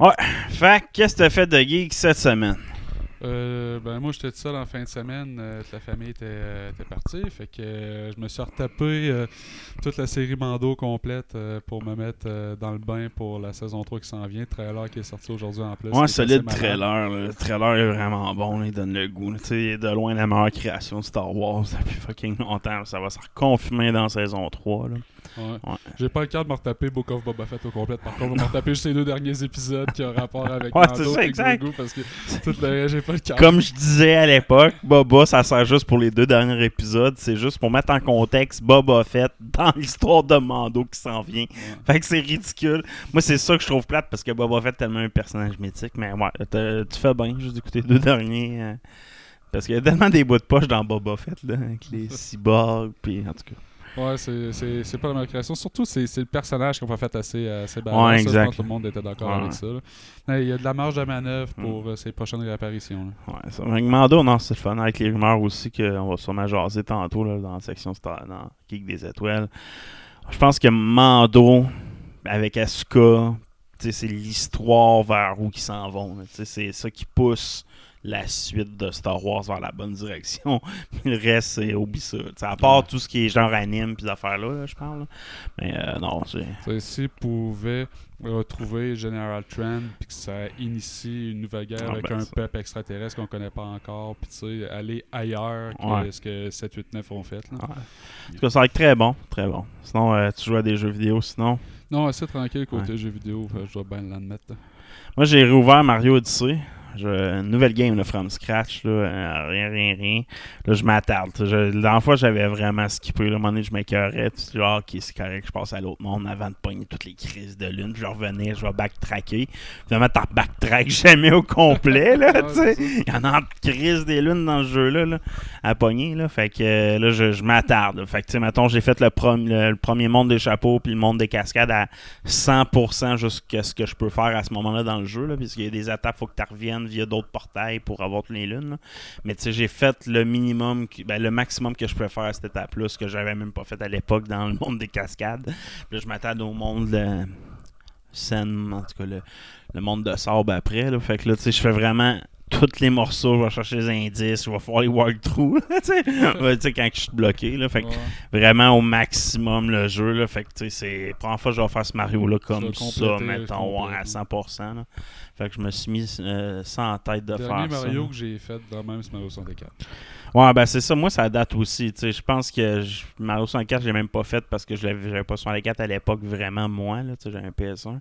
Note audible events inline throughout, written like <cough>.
Ouais. Fait qu'est-ce que t'as fait de geek cette semaine? Euh, ben moi j'étais tout seul en fin de semaine, euh, la famille était, euh, était partie, fait que je me suis retapé toute la série Mando complète pour me mettre dans le bain pour la saison 3 qui s'en vient, trailer qui est sorti aujourd'hui en plus. Ouais, solide trailer. Le trailer est vraiment bon. il donne le goût. là. Tu sais, il est de loin la meilleure création de Star Wars depuis fucking longtemps. Ça va se reconfirmer dans saison 3. Là. Ouais. Ouais. J'ai pas le cas de me retaper Book of Boba Fett au complet, par contre je vais me <laughs> retaper juste les deux derniers épisodes qui ont rapport avec Ouais, Mando c'est ça, et exact. Grogu parce que tout le reste, j'ai pas le cas. Comme je disais à l'époque, Boba, ça sert juste pour les deux derniers épisodes. C'est juste pour mettre en contexte Boba Fett dans l'histoire de Mando qui s'en vient. Fait que c'est ridicule. Moi, c'est ça que je trouve plate parce que Boba Fett est tellement un personnage mythique. Mais ouais, tu fais bien juste d'écouter les deux derniers. euh, parce qu'il y a tellement des bouts de poche dans Boba Fett, là, avec les <laughs> cyborgs, puis en tout cas. Ouais, c'est- pas la meilleure création. Surtout, c'est le personnage qu'on va fait assez, assez Ouais, badass. Ça, Je exact. pense que tout le monde était d'accord Ouais. avec ça. là. Il y a de la marge de manœuvre pour euh, ses prochaines réapparitions. là. Ouais, ça. Mando, non, c'est le fun. Avec les rumeurs aussi qu'on va sûrement jaser tantôt là, dans la section Star, dans Geek des Étoiles. Je pense que Mando, avec Asuka, c'est l'histoire vers où ils s'en vont. C'est ça qui pousse la suite de Star Wars vers la bonne direction. <laughs> Le reste, c'est oublie ça. Tu sais, à part tout ce qui est genre anime puis affaires-là, là, je parle. là. Mais euh, non, c'est. S'ils pouvaient retrouver General Trend puis que ça initie une nouvelle guerre Ah, avec ben, un ça. peuple extraterrestre qu'on connaît pas encore, puis tu sais, aller ailleurs que Ouais. ce que 7, 8, 9 ont fait. là. Ouais. En tout cas, ça va être très bon. Très bon. Sinon, euh, tu joues à des jeux vidéo, sinon? Non, assez tranquille côté jeux vidéo, je dois bien l'admettre. Moi, j'ai réouvert Mario Odyssey. Je- une nouvelle game là, from scratch. Là, euh, rien, rien, rien. Là, je m'attarde. La dernière fois, j'avais vraiment skippé. Là, à un moment donné, je m'écœurais. Puis, genre, ok, c'est correct, je passe à l'autre monde avant de pogner toutes les crises de lune. Puis, je revenais, je vais backtracker. Finalement, t'en backtrack <laughs> jamais au complet. Là. Il y en a de crises des lunes dans ce jeu-là là, à pogner. Là. Fait que euh, là, je, je m'attarde. Fait que, tu sais, mettons, j'ai fait le, le, le premier monde des chapeaux puis le monde des cascades à 100% jusqu'à ce que je peux faire à ce moment-là dans le jeu. Là, puisqu'il y a des étapes, il faut que tu reviennes via d'autres portails pour avoir toutes les lunes. Mais tu sais, j'ai fait le minimum, ben, le maximum que je peux faire à cette étape-là, ce que j'avais même pas fait à l'époque dans le monde des cascades. Puis là, je m'attarde au monde de scène, en tout cas le, le monde de sable après. Là. Fait que là, tu sais, je fais vraiment tous les morceaux, je vais chercher les indices, je vais faire les walkthroughs, <laughs> tu sais, quand je suis bloqué. Là. Fait que Ouais. vraiment au maximum le jeu. Là. Fait que tu sais, c'est la première fois que je vais faire ce Mario-là comme ça, mettons, ouais, à complètement. 100%. là. Fait que je me suis mis euh, ça en tête de Le dernier faire Mario ça. que j'ai fait dans même, c'est Mario 64. Ouais, ben c'est ça. Moi, ça date aussi. tu sais. Je pense que je- Mario 64, je l'ai même pas fait parce que je l'avais pas 64 à l'époque, vraiment moi. tu sais, J'avais un PS1.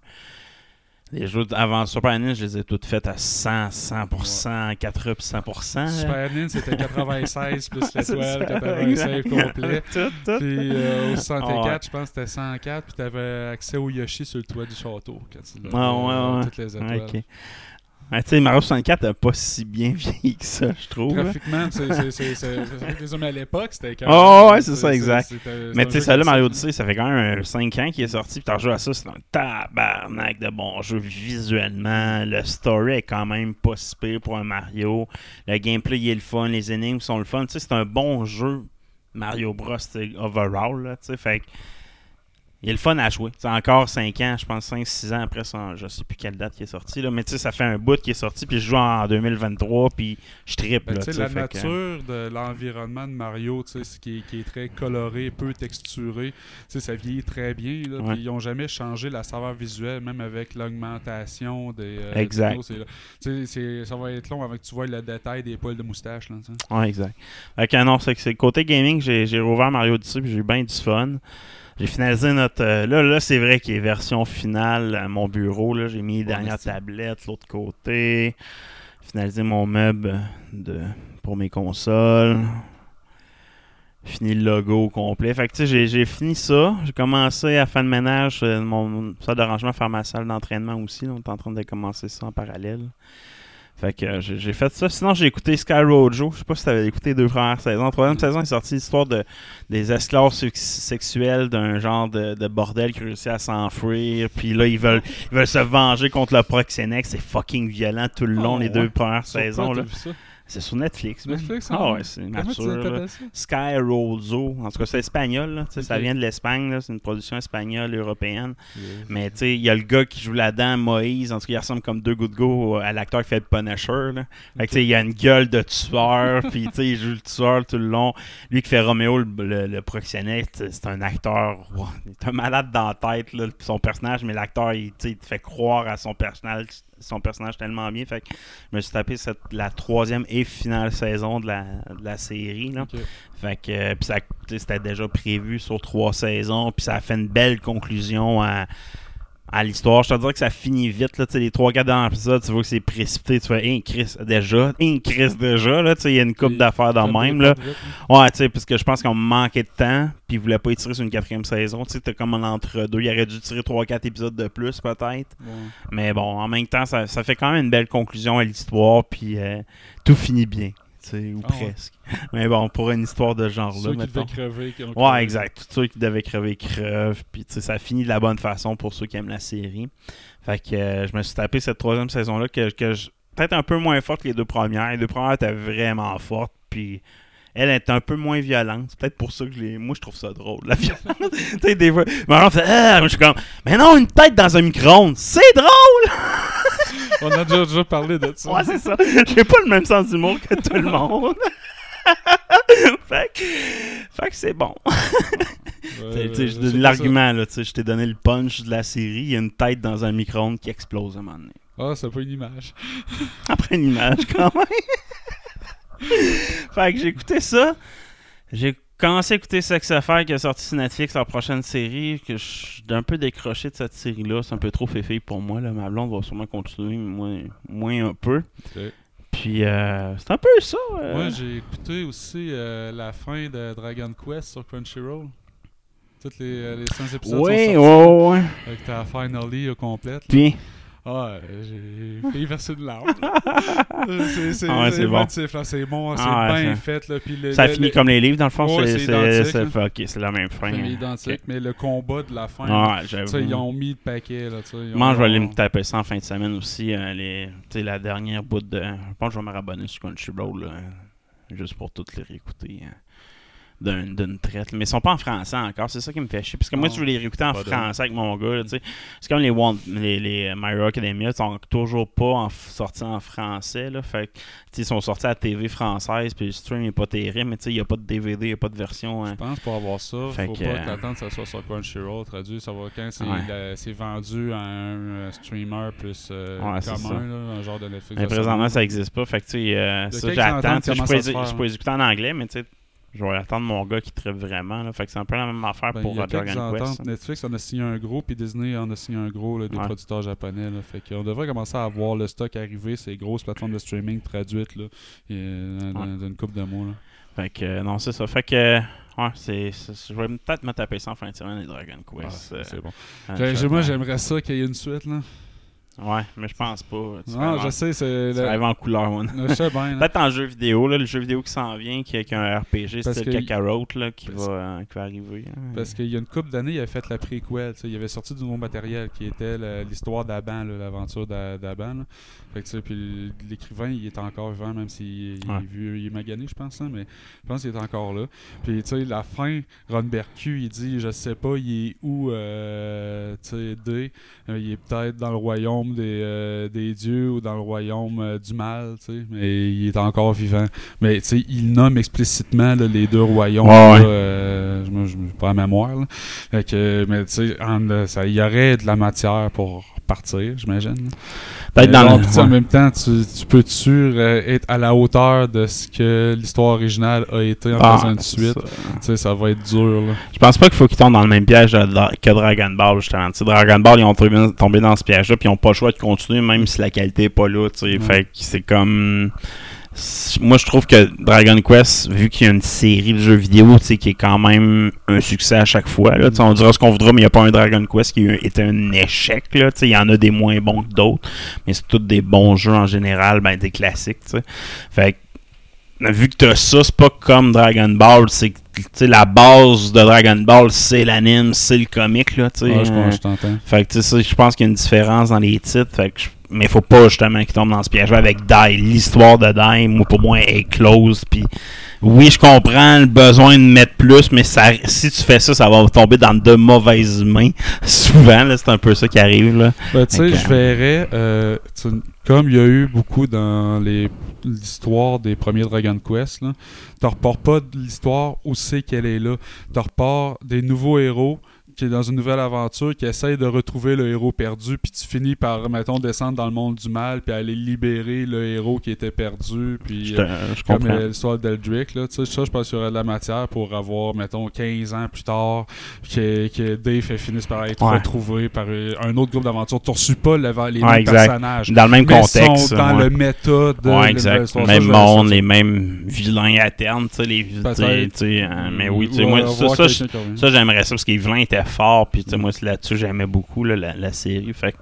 Les jeux avant Super NES, je les ai toutes faites à 100, 100%, 80 puis 100%. là. Super NES, c'était 96 plus <laughs> l'étoile, ça, 96 exact. complet. <laughs> Tout, tout. Puis euh, au 64, Ah ouais. je pense que c'était 104, puis t'avais accès au Yoshi sur le toit du château quand tu l'avais, Ah, ouais, ouais. toutes les étoiles. Ouais, tu sais, Mario 64 n'a pas si bien <laughs> vieilli que ça, je trouve. Graphiquement, c'est les hommes à l'époque, c'était quand Oh, ouais, c'est ça, exact. Mais tu sais, ça là, Mario. Odyssey, ça fait quand même 5 ans qu'il est sorti, puis t'as rejoué à ça, c'est un tabarnak de bon jeu visuellement. Le story est quand même pas si pire pour un Mario. Le gameplay, il est le fun, les énigmes sont le fun. Tu sais, c'est un bon jeu Mario Bros, overall, là, tu sais, fait que il est le fun à jouer. C'est encore 5 ans, je pense 5-6 ans après, ça, je sais plus quelle date qui est sorti. Là, mais tu sais, ça fait un bout qui est sorti, puis je joue en 2023, puis je trippe. Ben, la que- nature de l'environnement de Mario, tu sais, qui, est, qui est très coloré, peu texturé, tu ça vieillit très bien. Là, Ouais. puis ils n'ont jamais changé la saveur visuelle, même avec l'augmentation des. euh, Exact. c'est- ça va être long avant que tu vois le détail des poils de moustache. Là. Ouais, exact. Fait que non, c'est que c'est côté gaming, j'ai j'ai rouvert Mario Odyssey puis j'ai eu bien du fun. J'ai finalisé notre. euh, là, là c'est vrai qu'il est version finale à mon bureau. là. J'ai mis les dernières tablettes, l'autre côté. Finalisé mon meuble de, pour mes consoles. Fini le logo au complet. Fait que tu sais, j'ai- fini ça. J'ai commencé à faire le ménage, euh, mon salle d'arrangement, faire ma salle d'entraînement aussi. là. On est en train de commencer ça en parallèle. Fait que euh, j'ai fait ça. Sinon, j'ai écouté Sky Rojo. Je sais pas si tu avais écouté les deux premières saisons. Troisième saison est sortie l'histoire de, des esclaves sex- sexuels d'un genre de, de bordel qui réussit à s'enfuir. Puis là, ils veulent, ils veulent se venger contre le proxénète. C'est fucking violent tout le long, Oh, les ouais. deux premières saisons. là. vu ça? C'est sur Netflix. man. Netflix, Ah hein? ouais, c'est mature. Sky Rozo. En tout cas, c'est espagnol. là. Ça vient de l'Espagne. C'est une production espagnole, européenne. Mais tu sais, il y a le gars qui joue là-dedans, Moïse. En tout cas, il ressemble comme deux gouttes go à l'acteur qui fait le Punisher. Là. Fait que tu sais, il a une gueule de tueur. <laughs> Puis tu sais, il joue le tueur tout le long. Lui qui fait Roméo, le, le- le proxénète, c'est un acteur. wow, il est un malade dans la tête, là, son personnage. Mais l'acteur, il, il te fait croire à son personnage son personnage tellement bien. Fait que je me suis tapé cette- la troisième et finale saison de la, de la série. Là. Fait que euh, c'était déjà prévu sur trois saisons, puis ça a fait une belle conclusion à, à l'histoire. Je te dirais que ça finit vite, là, tu sais, les trois, quatre derniers épisodes, tu vois que c'est précipité, tu fais, hein, Chris, déjà, hein, Chris, déjà, là, tu sais, il y a une coupe d'affaires dans Ça le même, là. Ouais, tu sais, parce que je pense qu'on manquait de temps, puis ils voulaient pas étirer sur une quatrième saison, tu sais, t'as comme un entre-deux, il aurait dû tirer trois, quatre épisodes de plus, peut-être. Ouais. Mais bon, en même temps, ça, ça fait quand même une belle conclusion à l'histoire, puis euh, tout finit bien, ou Ah ouais. presque. Mais bon, pour une histoire de genre Ceux là, qui mettons. devaient crever. qui Ouais, exact. Tous ceux qui devaient crever crevent. Puis, tu sais, ça finit de la bonne façon pour ceux qui aiment la série. Fait que euh, je me suis tapé cette troisième saison-là que, que je- peut-être un peu moins forte que les deux premières. Les deux premières étaient vraiment fortes. Puis, elle est un peu moins violente. C'est peut-être pour ça que je. Moi, je trouve ça drôle, la violence. <laughs> tu sais, des fois. Fait Ah, Moi, je suis comme Mais non, une tête dans un micro-ondes, c'est drôle! On a déjà, déjà parlé de ça. Ouais, c'est ça. J'ai pas le même sens d'humour que tout le monde. <laughs> fait que, fait que c'est bon. <laughs> Ouais, l'argument, là, je t'ai donné le punch de la série, il y a une tête dans un micro-ondes qui explose à un moment donné. Ah, c'est pas une image. <laughs> Après une image, quand même. fait que j'ai écouté ça. J'ai commencé à écouter Sex Affair qui a sorti sur Netflix, leur prochaine série, que je suis un peu décroché de cette série-là. C'est un peu trop féfé pour moi. Là. Ma blonde va sûrement continuer, mais moi, moins un peu. Puis euh, c'est un peu ça. euh. Moi, j'ai écouté aussi euh, la fin de Dragon Quest sur Crunchyroll. Toutes les, euh, les 100 épisodes Oui, sont sortis. ouais, ouais. Avec ta finally complète. Puis, Ah, euh, j'ai fait verser de larmes. <laughs> Euh, c'est Ah ouais, c'est bon. là, c'est bon, c'est Ah ouais, bien ça- fait. Là, puis le- ça le- finit le- comme les livres, dans le fond. Ouais, c'est c'est c'est- identique, c'est- là. fait- ok, c'est la même fin. c'est hein. identique, Ok. mais le combat de la fin, Ah, j'avoue. sais, ils ont mis le paquet. Là, ont- Moi, je vais aller me taper ça en fin de semaine aussi. euh, les, la dernière bout de. Je pense que je vais me rabonner sur Crunchyroll. là, juste pour toutes les réécouter. euh, d'un- d'une traite. Mais ils sont pas en français encore, c'est ça qui me fait chier. Parce que moi, je veux les réécouter en français avec mon gars. là. C'est comme les, Wand- les, les My Hero Academia, ils sont toujours pas en sortis en français. Là, fait ils sont sortis à la TV française, puis le stream est pas terrible, mais il n'y a pas de DVD, il n'y a pas de version. hein. Je pense pour avoir ça, Fait faut que, pas euh, t'attendre que ça soit sur Crunchyroll traduit. Ça va quand c'est Ouais. la- c'est vendu à un euh, streamer plus euh, Ouais, commun, là, un genre de Netflix. Mais présentement, ça n'existe pas. Fait que, euh, Il ça, j'attends. Je peux les- peux les écouter en anglais, mais tu sais, je vais attendre mon gars qui tripe vraiment. là. Fait que c'est un peu la même affaire Ben, pour Dragon Quest. Netflix en a signé un gros, puis Disney en a signé un gros, là, des Ouais. producteurs japonais. Là. Fait qu'on devrait commencer à voir le stock arriver, ces grosses plateformes de streaming traduites là, et, euh, dans, une couple de mois. Là. Fait que, euh, non, c'est ça. Fait que, ouais, c'est, je vais peut-être me taper ça en fin de semaine, les Dragon Ah, Quest. c'est euh, c'est bon. euh, je- moi, j'aimerais ça qu'il y ait une suite. Là. Ouais, mais je pense pas. Tu Non, je sais, c'est. tu le- rêves en couleur, moi. Je sais bien. Peut-être en jeu vidéo, là, le jeu vidéo qui s'en vient, qui a un RPG style que- Kakarot, là, qui, parce- va, euh, qui va arriver. hein. Parce qu'il y a une couple d'années, il avait fait la préquel. Il avait sorti du nouveau matériel qui était l'histoire d'Aban, l'aventure d'A- d'Aban. Fait que, tu sais, puis l'écrivain, il est encore vivant, même s'il il Ouais. est, vieux- il est magané, je pense. hein, mais je pense qu'il est encore là. Puis, tu sais, la fin, Ron Bercu, il dit Je sais pas, il est où, euh, tu sais, D. Euh, il est peut-être dans le royaume des, euh, des dieux ou dans le royaume euh, du mal, tu sais. Mais il est encore vivant. Mais, tu sais, il nomme explicitement là, les deux royaumes. Ouais, ouais. euh, je me- pas la mémoire. Là. Fait que, mais tu sais, euh, il y aurait de la matière pour partir, j'imagine. Peut-être Mais dans le. sais, En même temps, tu, tu peux-tu euh, être à la hauteur de ce que l'histoire originale a été en Ah, faisant une suite? ça. Ça va être dur. Là. Je pense pas qu'il faut qu'ils tombent dans le même piège que Dragon Ball, justement. Tu sais, Dragon Ball, ils ont tombé, dans ce piège-là, puis ils ont pas le choix de continuer, même si la qualité est pas là. Ouais. Fait que c'est comme. Moi, je trouve que Dragon Quest, vu qu'il y a une série de jeux vidéo tu qui est quand même un succès à chaque fois, là, tu on dira ce qu'on voudra, mais il n'y a pas un Dragon Quest qui été un échec. là, tu. Il y en a des moins bons que d'autres, mais c'est tous des bons jeux en général, ben, des classiques. tu sais. Fait que vu que t'as ça, c'est pas comme Dragon Ball, c'est tu la base de Dragon Ball, c'est l'anime, c'est le comique, là, tu. Ouais, je, euh, pense- je t'entends. fait que tu je pense qu'il y a une différence dans les titres, fait que je- mais faut pas justement qu'ils tombent dans ce piège avec Dai. L'histoire de Dai, moi, pour moi, est close, puis oui, je comprends le besoin de mettre plus, mais ça, si tu fais ça, ça va tomber dans de mauvaises mains. <laughs> Souvent, c'est un peu ça qui arrive, là. Ben, tu sais, je verrais, euh, comme il y a eu beaucoup dans les l'histoire des premiers Dragon Quest, tu repars pas de l'histoire où c'est qu'elle est là. Tu repars des nouveaux héros qui est dans une nouvelle aventure, qui essaye de retrouver le héros perdu, puis tu finis par, mettons, descendre dans le monde du mal, puis aller libérer le héros qui était perdu, puis... Je, euh, je comme l'histoire d'Eldrick, là, tu sais, ça, je pense qu'il y aurait de la matière pour avoir, mettons, 15 ans plus tard, que, que Dave finisse par être Ouais. retrouvé par euh, un autre groupe d'aventures. Tu reçus pas le- les Ouais, mêmes exact. personnages. Dans le même mais contexte. sont dans ouais. le méta de exact. Même monde, les mêmes vilains à terme, tu sais, les tu sais, Peut-être. tu sais, euh, mais oui, Ou tu sais, moi, ça, ça, ça, j'aimerais ça parce que les vilains étaient forts, puis sais, moi, là-dessus, j'aimais beaucoup là, la, la série, fait que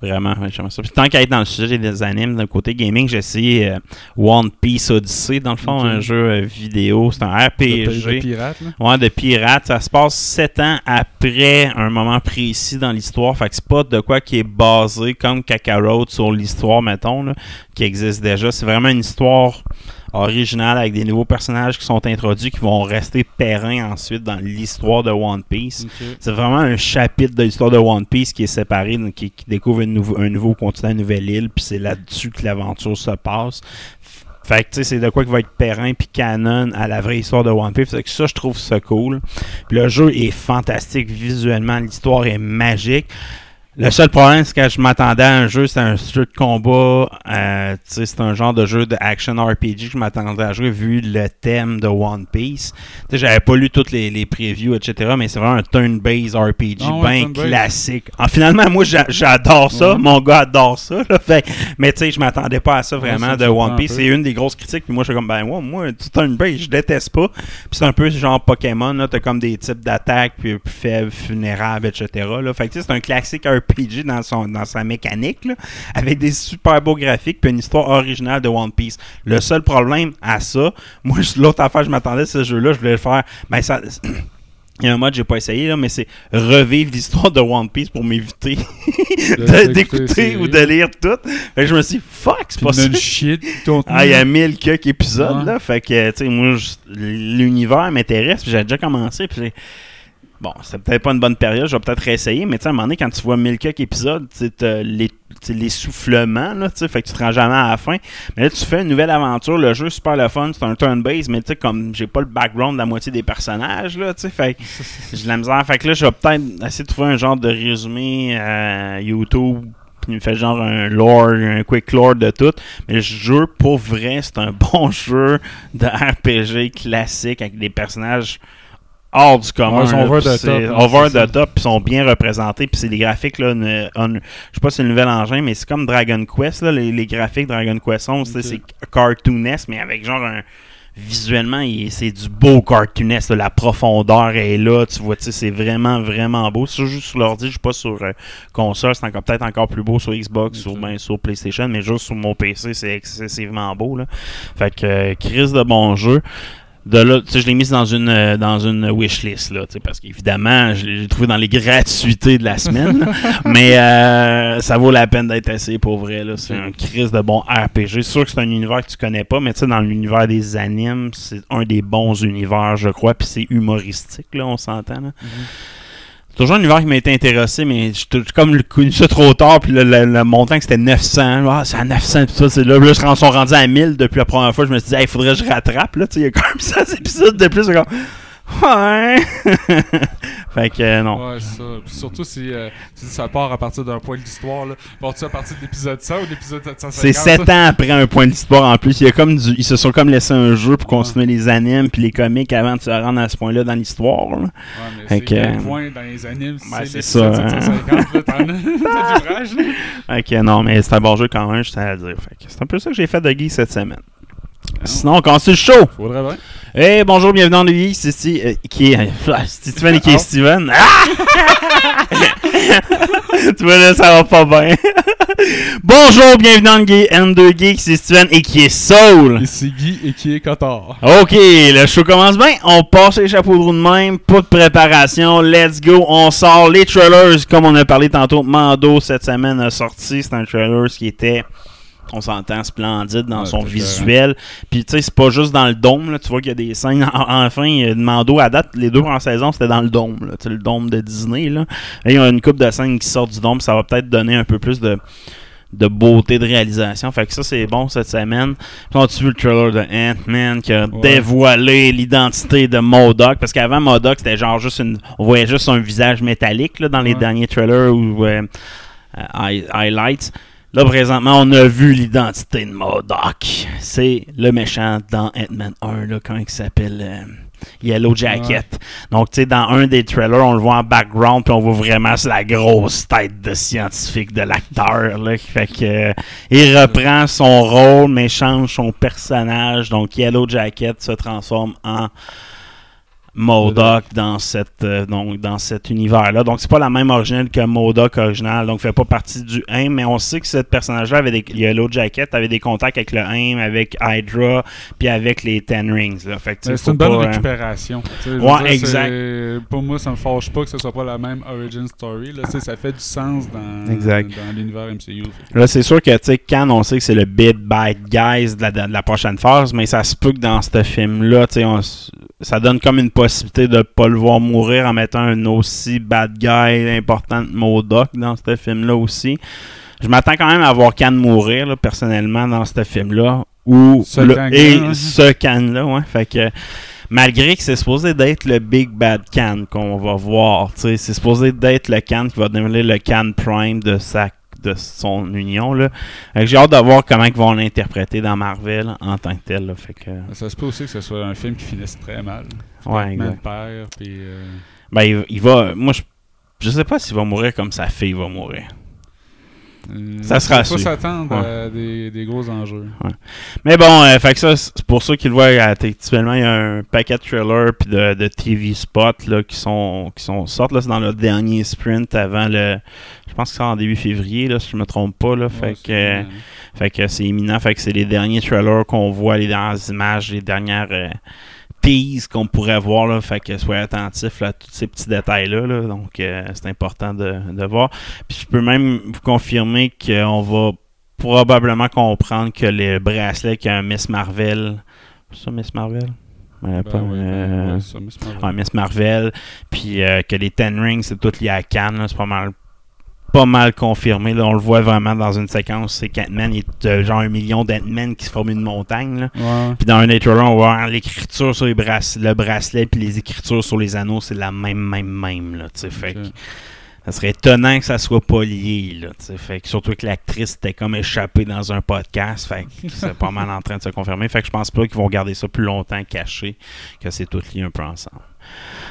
vraiment, j'aimerais ça. Puis tant qu'à être dans le sujet des animes, d'un côté gaming, j'ai essayé euh, One Piece Odyssey, dans le fond, un jeu euh, vidéo, c'est un RPG. de pirate. Ouais, de pirate. Ça se passe sept ans après un moment précis dans l'histoire. Fait que c'est pas de quoi qui est basé comme Kakarot sur l'histoire, mettons, là, qui existe déjà. C'est vraiment une histoire originale avec des nouveaux personnages qui sont introduits qui vont rester périns ensuite dans l'histoire de One Piece. C'est vraiment un chapitre de l'histoire de One Piece qui est séparé, donc qui, qui découvre une un nouveau continent, une nouvelle île, puis c'est là-dessus que l'aventure se passe. Fait que tu sais, c'est de quoi qui va être périn puis canon à la vraie histoire de One Piece. Fait que ça, je trouve ça cool. Le jeu est fantastique visuellement, l'histoire est magique. Le seul problème, c'est que je m'attendais à un jeu, c'est un jeu de combat, euh, tu sais, c'est un genre de jeu de action RPG que je m'attendais à jouer vu le thème de One Piece. Tu sais, j'avais pas lu toutes les, les previews, etc., mais c'est vraiment un turn-based RPG, Ah ouais, bien classique. Ah, finalement, moi, j'a- j'adore ça, Ouais. mon gars adore ça, là. Fait, mais tu sais, je m'attendais pas à ça vraiment de One Piece. C'est une des grosses critiques, puis moi, je suis comme, ben, ouais, moi, du turn-based, je déteste pas. Puis c'est un peu genre Pokémon, là, t'as comme des types d'attaques, puis faibles, vulnérables, etc. Là. Fait que tu sais, c'est un classique RPG dans, son, dans sa mécanique, là, avec des super beaux graphiques, puis une histoire originale de One Piece. Le seul problème à ça, moi, l'autre affaire, je m'attendais à ce jeu-là, je voulais le faire, ben ça... <clears throat> Il y a un mode que j'ai pas essayé, là, mais c'est revivre l'histoire de One Piece pour m'éviter <laughs> d'écouter ou de lire tout. Fait que je me suis dit, fuck, c'est pas ça. contenu. Ah, il y a mille quelques épisodes, Ouais. là. Fait que, tu sais, moi, l'univers m'intéresse, puis j'ai déjà commencé, puis Bon, c'est peut-être pas une bonne période, je vais peut-être réessayer, mais tu sais, à un moment donné, quand tu vois mille quelques épisodes, tu les, tu sais, les soufflements, là, tu sais, fait que tu te rends jamais à la fin. Mais là, tu fais une nouvelle aventure, le jeu, super le fun, c'est un turn-based, mais tu sais, comme j'ai pas le background de la moitié des personnages, là, tu sais, fait <laughs> j'ai de la misère. Fait que là, je vais peut-être essayer de trouver un genre de résumé euh, YouTube qui me fait genre un lore, un quick lore de tout. Mais le jeu, pour vrai, c'est un <laughs> bon jeu de RPG classique avec des personnages hors du commun. Ouais, ils sont over the top, Over c'est ça. the top, puis sont bien représentés. Puis c'est des graphiques, là, une- un- je sais pas si c'est le nouvel engin, mais c'est comme Dragon Quest, là, les, les graphiques Dragon Quest 11, tu sais, Ok. c'est cartoonesque, mais avec genre un visuellement, c'est du beau cartoonesque. La profondeur est là. Tu vois, c'est vraiment, vraiment beau. C'est juste sur l'ordi, je suis pas sur euh, console. C'est encore peut-être encore plus beau sur Xbox, sur, ben, sur PlayStation, mais juste sur mon PC, c'est excessivement beau. Là. Fait que, euh, crise de bon jeu. De là, tu sais, je l'ai mis dans une euh, dans une wishlist là, tu sais, parce qu'évidemment, je l'ai trouvé dans les gratuités de la semaine, là. <laughs> mais euh, ça vaut la peine d'être essayé pour vrai là. C'est un crise de bon RPG. C'est sûr que c'est un univers que tu connais pas, mais tu sais, dans l'univers des animes, c'est un des bons univers, je crois, puis c'est humoristique là, on s'entend là. C'est toujours un univers qui m'a été intéressé, mais j'ai comme connu ça trop tard, puis le, le- le montant que c'était 900, ah, c'est à 900, puis ça, c'est là, là, je sont rendus à 1000 depuis la première fois, je me suis dit, il faudrait que je rattrape, là, tu sais, il y a quand même 100 épisodes de plus, comme, ouais, <laughs> fait que, euh, non. Ouais, c'est ça. Puis surtout si euh, tu dis ça part à partir d'un point de l'histoire, là. Pars-tu à partir de l'épisode 100 ou de l'épisode 750 C'est 7 ans après un point d'histoire en plus. Il y a comme du- ils se sont comme laissé un jeu pour continuer les animes puis les comics avant de se rendre à ce point-là dans l'histoire. là. Ouais, mais Fait c'est euh, point dans les animes, ben, c'est ça, hein. 750, là, t'en as <laughs> t'as du là. Ok, non, mais c'est un bon jeu quand même, je à dire. Fait que c'est un peu ça que j'ai fait de Guy cette semaine. Sinon, on commence le show. Faudrait bien. Hey, bonjour, bienvenue dans le Guy. C'est Sti- euh, qui est <laughs> ah, Steven et qui est Steven. Ah! <laughs> tu vois là, ça va pas bien. <laughs> bonjour, bienvenue dans le Guy N2 Geek, c'est Steven et qui est Soul. Ici Guy et qui est Cotard. Ok, le show commence bien. On passe les chapeaux de roue de même. Pas de préparation. Let's go. On sort les trailers. Comme on a parlé tantôt, Mando cette semaine a sorti. C'est un trailer qui était. On s'entend splendide dans Ouais, son visuel. Puis tu sais, c'est pas juste dans le dôme. Là. Tu vois qu'il y a des scènes. En- Enfin, il y a de Mando à date, les deux en saison, c'était dans le dôme. Là. Tu sais, le dôme de Disney. Là. Là, il y a une coupe de scènes qui sortent du dôme. Ça va peut-être donner un peu plus de de beauté de réalisation. Fait que ça, c'est bon cette semaine. Puis on a vu le trailer de Ant-Man qui a Ouais. dévoilé l'identité de MODOK. Parce qu'avant, MODOK, c'était genre juste une. On voyait juste un visage métallique là, dans les Ouais. derniers trailers ou euh, euh, hi- highlights. Là, présentement, on a vu l'identité de MODOK. C'est le méchant dans Ant-Man 1, là, quand il s'appelle euh, Yellow Jacket. Donc, tu sais, dans un des trailers, on le voit en background, puis on voit vraiment c'est la grosse tête de scientifique de l'acteur. là. Fait que euh, il reprend son rôle, mais change son personnage. Donc, Yellow Jacket se transforme en Modoc dans cette euh, donc dans cet univers là donc c'est pas la même originale que Modoc original donc fait pas partie du AIM mais on sait que ce personnage là avait des Yellow Jacket avait des contacts avec le AIM avec Hydra puis avec les Ten Rings là. fait C'est une bonne pas, euh, récupération. Ouais, dire, exact. Pour moi, ça me fâche pas que ce soit pas la même origin story. Là. Ça fait du sens dans, Exact. dans l'univers MCU. Là, c'est sûr que, tu sais, Khan, on sait que c'est le big bad guys de la, de la prochaine phase, mais ça se peut que dans ce film-là, tu sais, ça donne comme une possibilité de pas le voir mourir en mettant un aussi bad guy important que Modoc dans ce film-là aussi. Je m'attends quand même à voir Khan mourir, là, personnellement, dans ce film-là. Ou Ce le- Kang-là, et ce Khan-là, ouais. Fait que malgré que c'est supposé d'être le Big Bad Khan qu'on va voir, c'est supposé d'être le Khan qui va devenir le Khan Prime de sa de son union là. J'ai hâte de voir comment ils vont l'interpréter dans Marvel en tant que tel. là. Fait que Ça se peut aussi que ce soit un film qui finisse très mal. ouais, exact. père, puis... euh, Ben il, il va moi je je sais pas s'il va mourir comme sa fille va mourir. Euh, Ça sera faut s'attendre Ouais. à des, des gros enjeux. Mais bon, euh, fait que ça, c'est pour ceux qui le voient, euh, actuellement, il y a un paquet de trailers puis de, de TV spots là, qui sont qui sont sortent là, c'est dans le dernier sprint avant le je pense que c'est en début février là, si je me trompe pas là, fait Ouais, que euh, fait que c'est imminent, fait que c'est les derniers trailers qu'on voit, les dernières images, les dernières qu'on pourrait voir là, fait que soyez attentifs là, à tous ces petits détails là, là. donc euh, c'est important de, de voir. Puis je peux même vous confirmer qu'on va probablement comprendre que le bracelet qu'il y a un Miss Marvel. C'est ça, Miss Marvel? Ben pas, ben euh, ouais, ça, Miss Marvel. ouais, Miss Marvel. Puis euh, que les Ten Rings, c'est tout lié à Cannes. C'est pas mal pas mal confirmé. Là, on le voit vraiment dans une séquence. C'est qu'Ant-Man, il y a genre un million d'Ant-Man qui se forment une montagne. Là. Ouais. Puis dans un des trailers, on va voir l'écriture sur les bracelets, le bracelet, puis les écritures sur les anneaux, c'est la même, même, même. Là, fait que ça serait étonnant que ça soit pas lié. Là, fait que surtout que l'actrice était comme échappée dans un podcast. Fait que <laughs> c'est pas mal en train de se confirmer. Fait que je pense pas qu'ils vont garder ça plus longtemps caché, que c'est tout lié un peu ensemble.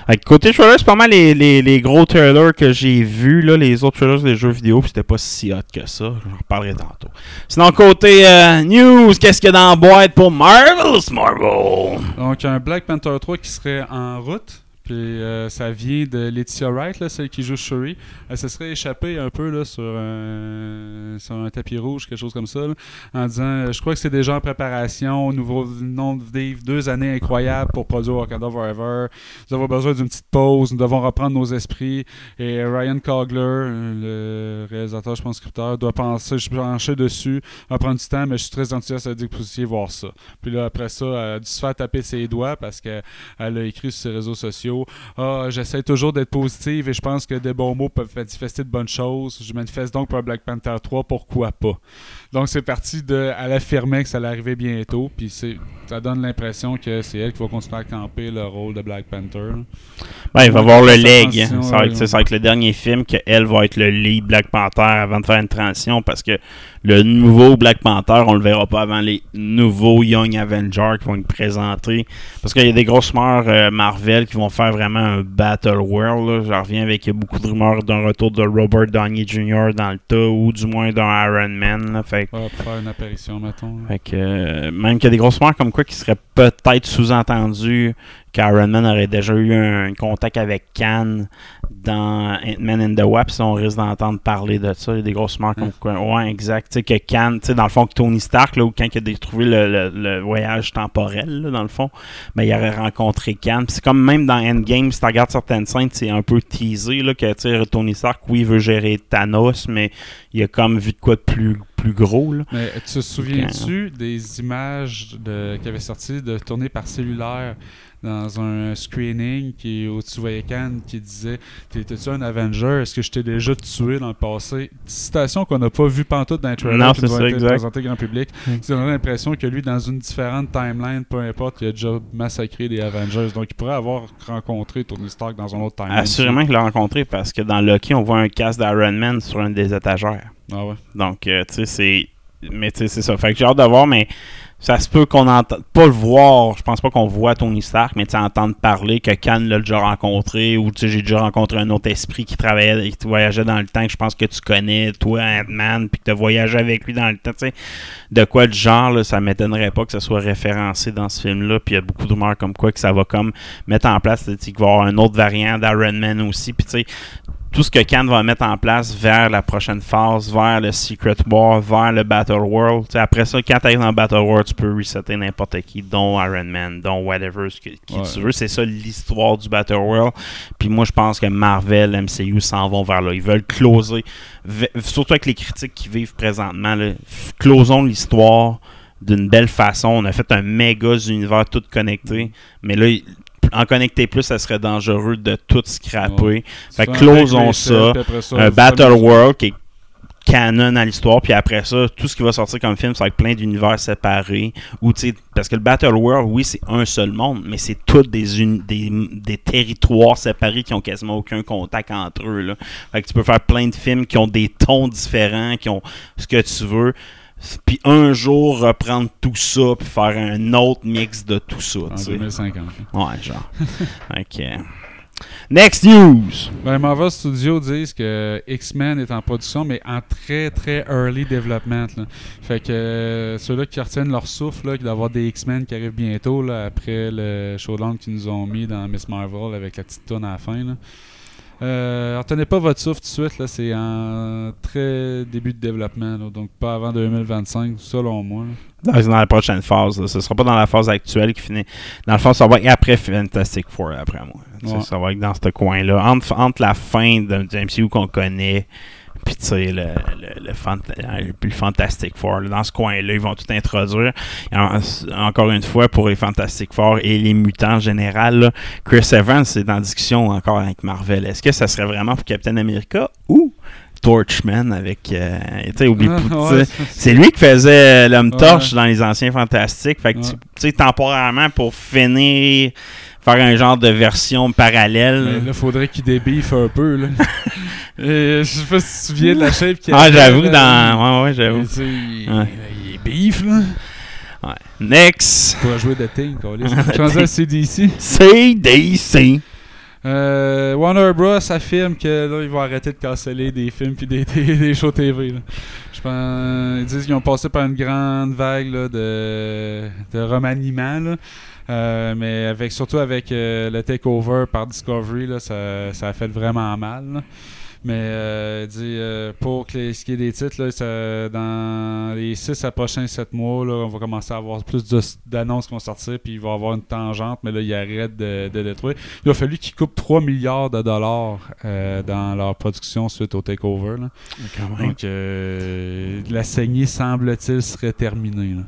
Fait que côté trailer, c'est pas mal les, les- les gros trailers que j'ai vus. Là, les autres trailers des jeux vidéo, c'était pas si hot que ça. J'en reparlerai tantôt. Sinon, côté euh, news, qu'est-ce qu'il y a dans la boîte pour Marvel's Marvel? Donc, un Black Panther 3 qui serait en route. Puis euh, ça vient de Laetitia Wright, celle qui joue Shuri. Elle se serait échappée un peu là, sur, un, tapis rouge, quelque chose comme ça, en disant euh, Je crois que c'est déjà en préparation. Nous venons de vivre deux années incroyables pour produire Wakanda Forever. Nous avons besoin d'une petite pause. Nous devons reprendre nos esprits. Et Ryan Coogler, euh, le réalisateur, je pense, scripteur, doit penser, je pencher dessus, va prendre du temps, mais je suis très enthousiaste à dire que vous puissiez voir ça. Puis là, après ça, elle a dû se faire taper ses doigts parce qu'elle a écrit sur ses réseaux sociaux Ah, j'essaie toujours d'être positive et je pense que des bons mots peuvent manifester de bonnes choses. Je manifeste donc pour Black Panther 3, pourquoi pas? Donc c'est parti de. Elle affirmait que ça allait arriver bientôt, puis c'est ça donne l'impression que c'est elle qui va continuer à camper le rôle de Black Panther. Ben, il va voir le leg. transition, Ça va, être, ça va être le dernier film qu'elle va être le lead Black Panther avant de faire une transition parce que le nouveau Black Panther, on le verra pas avant les nouveaux Young Avengers qui vont être présentés. Parce qu'il y a des grosses rumeurs euh, Marvel qui vont faire vraiment un Battle World. là. Je reviens avec beaucoup de rumeurs d'un retour de Robert Downey Jr. dans le tas ou du moins d'un Iron Man. là. Fait Ouais, pour faire une apparition, mettons. fait que, euh, même qu'il y a des grosses rumeurs comme quoi qui serait peut-être sous-entendu qu'Iron Man aurait déjà eu un, contact avec Khan dans Ant-Man and the Wasp. On risque d'entendre parler de ça. Il y a des grosses rumeurs comme quoi. Ouais, exact. Tu sais, que Khan, tu sais, dans le fond, que Tony Stark, là, ou quand il a dé- trouvé le, le- le voyage temporel, là, dans le fond, ben, il aurait rencontré Khan. C'est comme même dans Endgame, si tu regardes certaines scènes, c'est un peu teasé, là, que, tu sais, Tony Stark, oui, il veut gérer Thanos, mais il a comme vu de quoi de plus, plus gros, là. Mais tu te souviens-tu des images de, qui avaient sorti de tournées par cellulaire dans un screening qui où tu voyais Khan qui disait T'étais-tu un Avenger? Est-ce que je t'ai déjà tué dans le passé? Citation qu'on n'a pas vue pantoute dans les trailers Non, qui c'est exact. présentés au grand public. Ça donne l'impression que lui, dans une différente timeline, peu importe, il a déjà massacré des Avengers. Donc il pourrait avoir rencontré Tony Stark dans un autre timeline. Assurément qu'il l'a rencontré parce que dans Loki, on voit un casque d'Iron Man sur une des étagères. Ah ouais. Donc, euh, tu sais, c'est. Mais tu sais, c'est ça. Fait que j'ai hâte de voir, mais ça se peut qu'on entende. Pas le voir, je pense pas qu'on voit Tony Stark, mais tu entendre parler que Khan l'a déjà rencontré ou tu j'ai déjà rencontré un autre esprit qui travaillait, qui voyageait dans le temps, que je pense que tu connais, toi, Ant-Man, puis que tu as voyagé avec lui dans le temps, tu sais. De quoi de genre, là, ça m'étonnerait pas que ça soit référencé dans ce film-là. Puis il y a beaucoup de rumeurs comme quoi que ça va comme mettre en place, qu'il va y avoir un autre variant d'Iron Man aussi. Puis tu sais, tout ce que Khan va mettre en place vers la prochaine phase, vers le Secret War, vers le Battle World. Après ça, quand tu arrives dans le Battle World, tu peux resetter n'importe qui, dont Iron Man, dont whatever, ce que- qui Ouais. tu veux. C'est ça l'histoire du Battle World. Puis moi, je pense que Marvel, MCU s'en vont vers là. Ils veulent closer, surtout avec les critiques qui vivent présentement, là, closons l'histoire d'une belle façon. On a fait un méga univers tout connecté, mais là, en connecter plus, ça serait dangereux de tout scraper. Ouais. Fait que closons ça. ça, Un vous Battle. World qui est canon à l'histoire, puis après ça, tout ce qui va sortir comme film, ça va être plein d'univers séparés. Ou, parce que le Battle World, oui, c'est un seul monde, mais c'est tous des, des, des territoires séparés qui ont quasiment aucun contact entre eux. Là. Fait que tu peux faire plein de films qui ont des tons différents, qui ont ce que tu veux. Puis un jour reprendre tout ça, puis faire un autre mix de tout ça. En tu sais. 2050. Ouais, genre. <laughs> ok. Next news! Ben, Marvel Studios disent que X-Men est en production, mais en très très early development. là. Fait que euh, ceux-là qui retiennent leur souffle, d'avoir des X-Men qui arrivent bientôt, là, après le showdown qu'ils nous ont mis dans Miss Marvel avec la petite tonne à la fin. Là. Euh, retenez pas votre souffle tout de suite, là, c'est en très début de développement, là, donc pas avant 2025, selon moi. là. Dans, la prochaine phase. là. Ce sera pas dans la phase actuelle qui finit. Dans le fond, ça va être après Fantastic Four, après moi. Ouais. Ça va être dans ce coin-là. Entre, entre la fin de, du MCU qu'on connaît, puis tu sais, le, le, le, fant- euh, le Fantastic Four. là. dans ce coin-là, ils vont tout introduire. En- encore une fois, pour les Fantastic Four et les mutants en général, là, Chris Evans est en discussion encore avec Marvel. Est-ce que ça serait vraiment pour Captain America ou Torchman avec. euh, Ah, <laughs> ouais, c'est lui qui faisait l'homme Ouais. torche dans les anciens fantastiques. Fait que, Ouais. tu sais, temporairement, pour finir, faire un genre de version parallèle. Mais là, faudrait qu'il débiffe un peu. Là. <laughs> Et, je sais pas si tu te souviens de la shape qu'il ah, j'avoue, là. dans. Ouais, ouais, j'avoue. tu sais, il, Ouais. il là. Ouais. Next, Pour jouer de suis rendu à CDC. CDC. Euh, Warner Bros. affirme que là, ils vont arrêter de canceller des films puis des, <laughs> des, des shows TV. là. Je pense, ils disent qu'ils ont passé par une grande vague là, de, de remaniement. là. Euh, mais avec surtout avec euh, le takeover par Discovery, là, ça, ça a fait vraiment mal. là. Mais euh, dit, euh, pour que les- ce qui est des titres, là, ça- dans les 6 à prochains 7 mois, là, on va commencer à avoir plus d'annonces qui vont sortir, puis il va y avoir une tangente, mais là, ils arrêtent de, de détruire. Il a fallu qu'ils coupent 3 milliards de dollars euh, dans leur production suite au takeover. là. Donc, euh, la saignée, semble-t-il, serait terminée. là.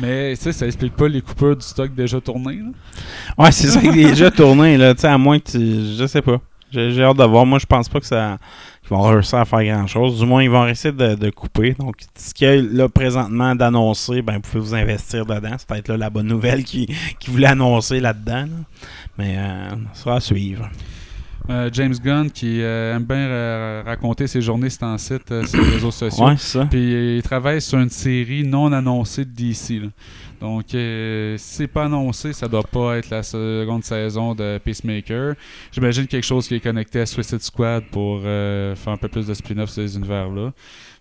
Mais tu sais, ça explique pas les coupures du stock déjà tourné. là. Ouais, c'est ça qui est déjà tourné, là. Tu sais, à moins que tu. Je sais pas. J'ai hâte de voir. Moi, je pense pas que ça. qu'ils vont réussir à faire grand chose. Du moins, ils vont essayer de, couper. Donc, ce qu'il y a là présentement d'annoncer, ben, vous pouvez vous investir dedans. C'est peut-être là la bonne nouvelle qui, qui voulait annoncer là-dedans. là. Mais euh, ça sera à suivre. Euh, James Gunn qui euh, aime bien euh, raconter ses journées sur un site sur les réseaux <coughs> sociaux. Ouais, c'est ça. Puis il travaille sur une série non annoncée de DC. là. Donc, si c'est pas annoncé, ça doit pas être la seconde saison de Peacemaker. J'imagine quelque chose qui est connecté à Suicide Squad pour faire un peu plus de spin-off sur ces univers-là.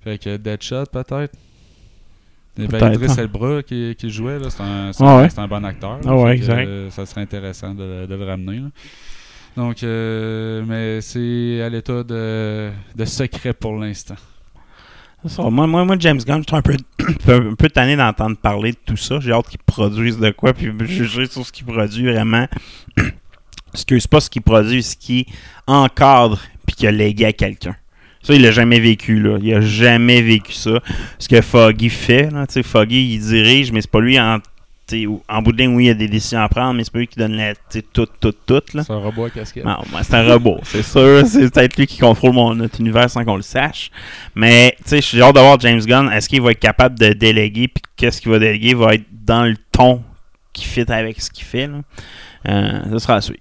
Fait que Deadshot, peut-être? Ben, Peut-être, Idris hein. Elba qui, qui jouait, c'est un, c'est Ah ouais. c'est un bon acteur. là. Ah ouais, que, exact. euh, ça serait intéressant de, de le ramener. là. Donc, euh, mais c'est à l'état de, de secret pour l'instant. Moi, moi, moi, James Gunn, je suis <coughs> un peu, un peu tanné d'entendre parler de tout ça. J'ai hâte qu'il produise de quoi, puis juger sur ce qu'il produit vraiment. <coughs> Excuse pas ce qu'il produit, ce qui encadre, puis qu'il a légué à quelqu'un. Ça, il l'a jamais vécu, là. Il a jamais vécu ça. Ce que Foggy fait, là, tu sais, Foggy, il dirige, mais c'est pas lui en, en bout de ligne, oui, il y a des décisions à prendre, mais c'est pas lui qui donne la, tout, tout, tout, là. C'est un robot à casquette. Non, ben, c'est un robot, c'est sûr. C'est peut-être lui qui contrôle mon, notre univers sans qu'on le sache. Mais, tu sais, j'ai hâte de voir James Gunn. Est-ce qu'il va être capable de déléguer? Puis qu'est-ce qu'il va déléguer va être dans le ton qui fit avec ce qu'il fait. Là. Euh, ça sera à suivre.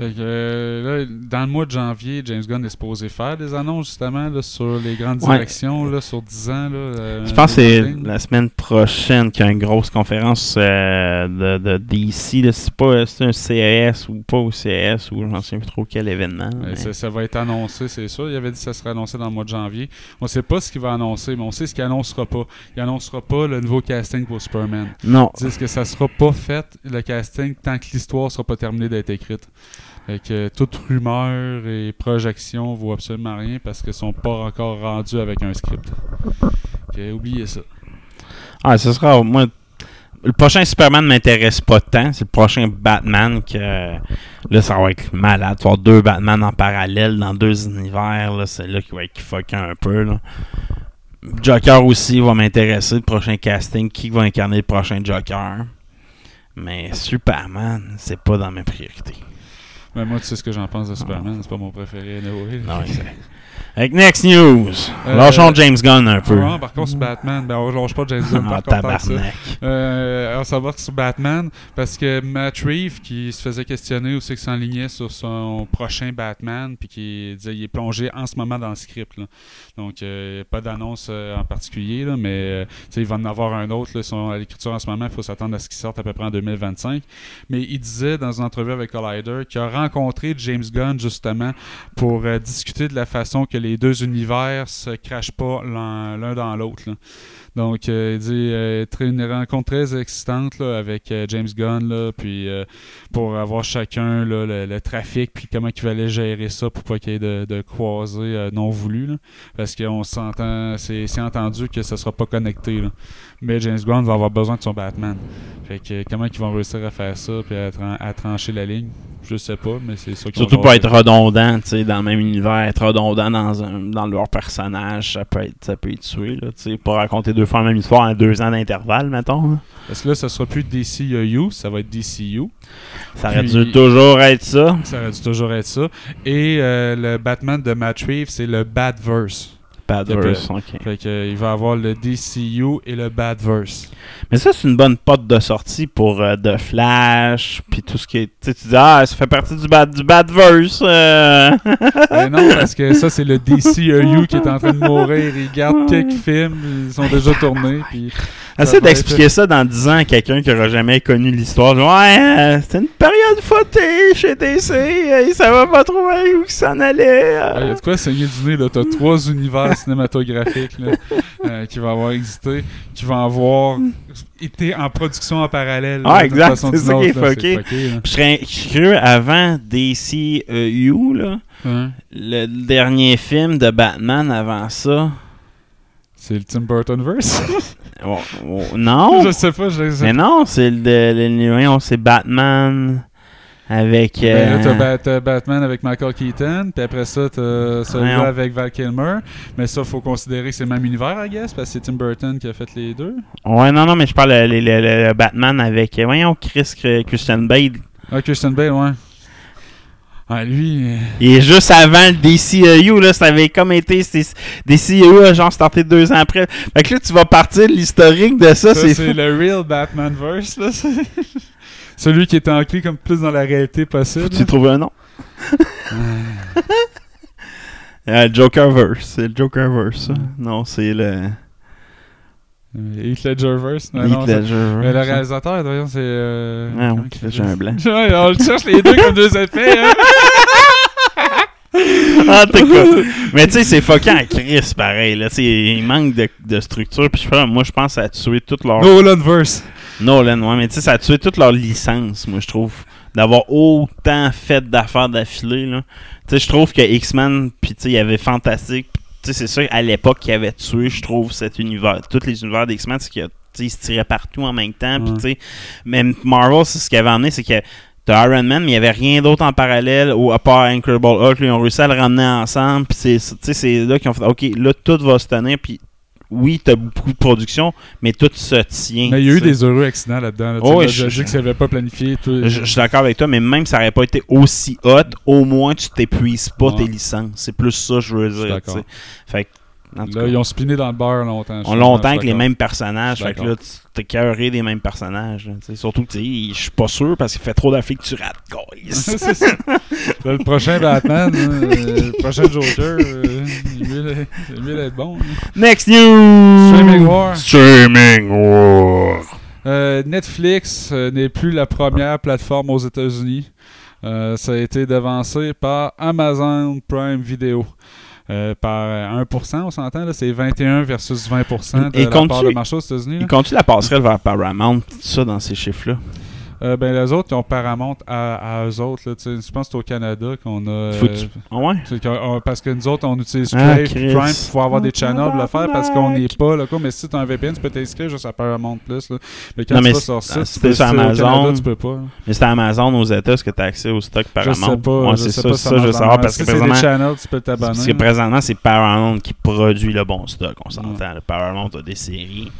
Euh, là, dans le mois de janvier, James Gunn est supposé faire des annonces justement là, sur les grandes Ouais. directions là, sur 10 ans. Là, euh, Je pense que c'est la semaine prochaine qu'il y a une grosse conférence euh, de, de DC. C'est pas c'est un CES ou pas au CES ou je m'en souviens plus trop quel événement. Mais- ça, ça va être annoncé, c'est sûr. Il avait dit que ça serait annoncé dans le mois de janvier. On sait pas ce qu'il va annoncer, mais on sait ce qu'il annoncera pas. Il annoncera pas le nouveau casting pour Superman. Non. Ils disent que ça sera pas fait, le casting, tant que l'histoire sera pas terminée d'être écrite. Fait que toute rumeur et projection vaut absolument rien parce qu'ils sont pas encore rendus avec un script. Fait que, oubliez ça. Ah, ce sera. Moi, le prochain Superman m'intéresse pas tant. C'est le prochain Batman que. Là, ça va être malade. Tu deux Batman en parallèle dans deux univers. C'est là qu'il va être fucké un peu. Joker aussi va m'intéresser. Le prochain casting. Qui va incarner le prochain Joker? Mais Superman, c'est pas dans mes priorités. Mais moi, tu sais ce que j'en pense de Superman, c'est pas mon préféré. anyway. Non. Avec Next News. Euh, Lâchons James Gunn un peu. Ah, par contre, sur Batman, ben, on lâche pas James Gunn. Ah, par contre, que ça. Euh, on va sur Batman parce que Matt Reeves qui se faisait questionner aussi qui s'enlignait sur son prochain Batman puis qui disait il est plongé en ce moment dans le script là. donc euh, pas d'annonce euh, en particulier là, mais euh, il va en avoir un autre là, à l'écriture en ce moment il faut s'attendre à ce qu'il sorte à peu près en 2025 mais il disait dans une entrevue avec Collider qu'il a rencontré James Gunn justement pour euh, discuter de la façon que les deux univers se crachent pas l'un dans l'autre. Donc, euh, il dit euh, une rencontre très excitante avec euh, James Gunn, puis euh, pour avoir chacun le, trafic, puis comment il fallait gérer ça pour pas qu'il y ait de, croisés non voulus. parce qu'on s'entend, c'est entendu que ça sera pas connecté. Mais James Gunn va avoir besoin de son Batman. Fait que comment ils vont réussir à faire ça, puis à, tran- à trancher la ligne, Je sais pas, mais c'est ça qu'ils Surtout jasé. être redondant, tu sais, dans le même univers, être redondant dans, un, dans leur personnage, ça peut être, ça peut être tué, là, tu sais, pas raconter deux fois la même histoire en deux ans d'intervalle, mettons. là. Parce que là, ça sera plus DCU, ça va être DCU. Ça aurait dû toujours être ça. Ça aurait dû toujours être ça. Et euh, le Batman de Matt Reeves, c'est le Batverse. Badverse, ok. Fait que, euh, il va avoir le DCU et le Batverse. Mais ça, c'est une bonne porte de sortie pour euh, The Flash, puis tout ce qui est. Tu dis, ah, ça fait partie du, bad, du Badverse. euh. Mais non, <laughs> parce que ça, c'est le DCU qui est en train de mourir. Ils gardent quelques films, ils sont déjà tournés. Puis Essaie va d'expliquer ça dans 10 ans à quelqu'un qui aura jamais connu l'histoire. Ouais, euh, c'était une période fautée chez DC, il savait pas trop où il s'en allait. euh. Ah, y a de quoi saigner du nez, là. T'as trois <laughs> univers cinématographiques, là, euh, qui vont avoir existé, qui vont avoir été en production en parallèle. Ah, là, exact, c'est ça qui est fucké. C'est. Je serais curieux, avant DCU, là, Hein? le dernier film de Batman avant ça? C'est le Tim Burton verse. <laughs> oh, oh, non! <laughs> je sais pas, je sais Mais non, c'est le, c'est Batman avec. Ben là, euh, t'as Bat- t'as Batman avec Michael Keaton, puis après ça, t'as celui-là avec Val Kilmer. Mais ça, faut considérer que c'est le même univers, I guess, parce que c'est Tim Burton qui a fait les deux. Ouais, non, non, mais je parle le, le- le- le Batman avec. euh, Voyons, Chris euh, Christian Bale. Ah, Christian Bale, ouais. Ah, lui. euh, Il est juste avant le DCEU, là. Ça avait comme été. DCEU a genre starté deux ans après. Fait que là, tu vas partir de l'historique de ça, Ça, c'est c'est le real Batman verse, là. <laughs> Celui qui est ancré comme plus dans la réalité possible. Tu trouves un nom? <laughs> Euh, Jokerverse, c'est le Jokerverse, ça. Non, c'est le. Euh, Heath Ledgerverse. Heath non, c'est- Ledgerverse. Mais le réalisateur, voyons, c'est. Euh... Ah, qu'il j'ai fait? un blanc. <laughs> Ouais, on le cherche les deux comme deux épées, hein. <laughs> Ah, t'es quoi? Mais tu sais, c'est fucking à Chris, pareil. Là. Il manque de, de structure. Puis moi, je pense que ça a tué toute leur. Nolanverse. Nolan, ouais, mais tu sais, ça a tué toute leur licence, moi, je trouve. D'avoir autant fait d'affaires d'affilée, là. Tu sais, je trouve que X-Men, puis tu sais, il y avait Fantastique. C'est ça, à l'époque, qui avait tué, je trouve, cet univers. Tous les univers d'X-Men, c'est qu'ils se tiraient partout en même temps. Puis Ouais. tu sais, même Marvel, c'est ce qui avait amené, c'est que T'as Iron Man, mais il n'y avait rien d'autre en parallèle, ou à part Incredible Hulk, ils ont réussi à le ramener ensemble, puis c'est là qu'ils ont fait, ok, là, tout va se tenir, puis oui, t'as beaucoup de production, mais tout se tient. Mais il y a eu des heureux accidents là-dedans. Là, Oh, là, je- je que ça n'avait pas planifié. Tout... Je, je suis d'accord avec toi, mais même si ça n'aurait pas été aussi hot, au moins tu t'épuises pas Ouais. tes licences. C'est plus ça, je veux Je dire. sais. Fait que, Là, cas, ils ont spiné dans le beurre longtemps. je on longtemps je avec les mêmes personnages. Je Fait que là, tu t'es cœuré des mêmes personnages. là. Surtout que je suis pas sûr parce qu'il fait trop d'affaires que tu rates, <laughs> <laughs> le prochain Batman, euh, le prochain Joker, euh, il est mieux d'être- bon. Next news! Streaming War. Streaming War. Euh, Netflix euh, n'est plus la première plateforme aux États-Unis. Euh, ça a été devancé par Amazon Prime Video. Euh, par euh, 1%, on s'entend, là, c'est 21 versus 20% de Et la part comptes-tu- de marché aux États-Unis. là. Il continue la passerelle vers Paramount, tout ça dans ces chiffres-là? Euh, ben, les autres, ils ont Paramount à, à eux autres. Là, tu je pense que c'est au Canada qu'on a. Faut que euh, tu- Ah ouais? qu'on- on- parce que nous autres, on utilise Ah, Crave. Prime pour pouvoir avoir des channels pour le faire parce qu'on n'est pas là. quoi. Mais si tu as un VPN, tu peux t'inscrire juste à Paramount Plus. Là. Mais quand Non, tu mais vas c'est- sur ah, site, si tu peux- Amazon, Canada, tu peux pas. là. Mais c'est Amazon aux États, est-ce que tu as accès au stock Paramount? Je sais pas. Ouais, c'est ça, pas ça, je veux savoir parce si que c'est des présentement, channels, tu peux t'abonner. parce que présentement, c'est Paramount qui produit le bon stock, on s'entend. Le Paramount a des séries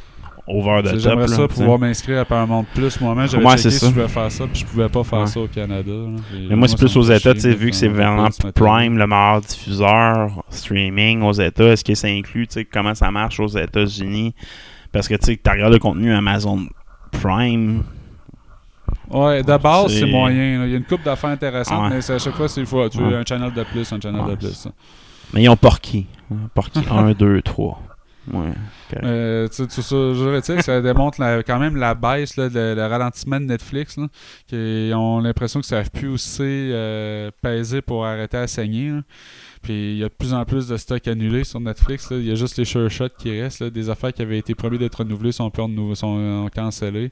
over the top. J'aimerais ça pouvoir m'inscrire à Paramount Plus moi-même. J'avais Ouais, checké si je pouvais faire ça, puis je pouvais pas faire Ouais. ça au Canada. là. Mais moi, c'est plus aux États, tu sais, vu que c'est vraiment. Prime, le meilleur diffuseur streaming aux États. Est-ce que ça inclut, tu sais, comment ça marche aux États-Unis? Parce que, tu sais, tu regardes le contenu Amazon Prime. Ouais, de base, C'est- moyen. là. Il y a une coupe d'affaires intéressantes, Ouais. mais c'est à chaque fois, c'est il faut tu Ouais. veux un channel de plus, un channel Ouais. de plus. ça. Mais ils ont Porky. Porky 1, 2, 3. Ouais. Euh, tout ça, ça démontre quand même la baisse, le, le ralentissement de Netflix. Là, qui ont l'impression que ça ne savent plus aussi euh, peser pour arrêter à saigner. Puis il y a de plus en plus de stocks annulés sur Netflix. Il y a juste les sure shots qui restent. Des affaires qui avaient été promis d'être renouvelées sont, plus renouvelées, sont euh, cancellées.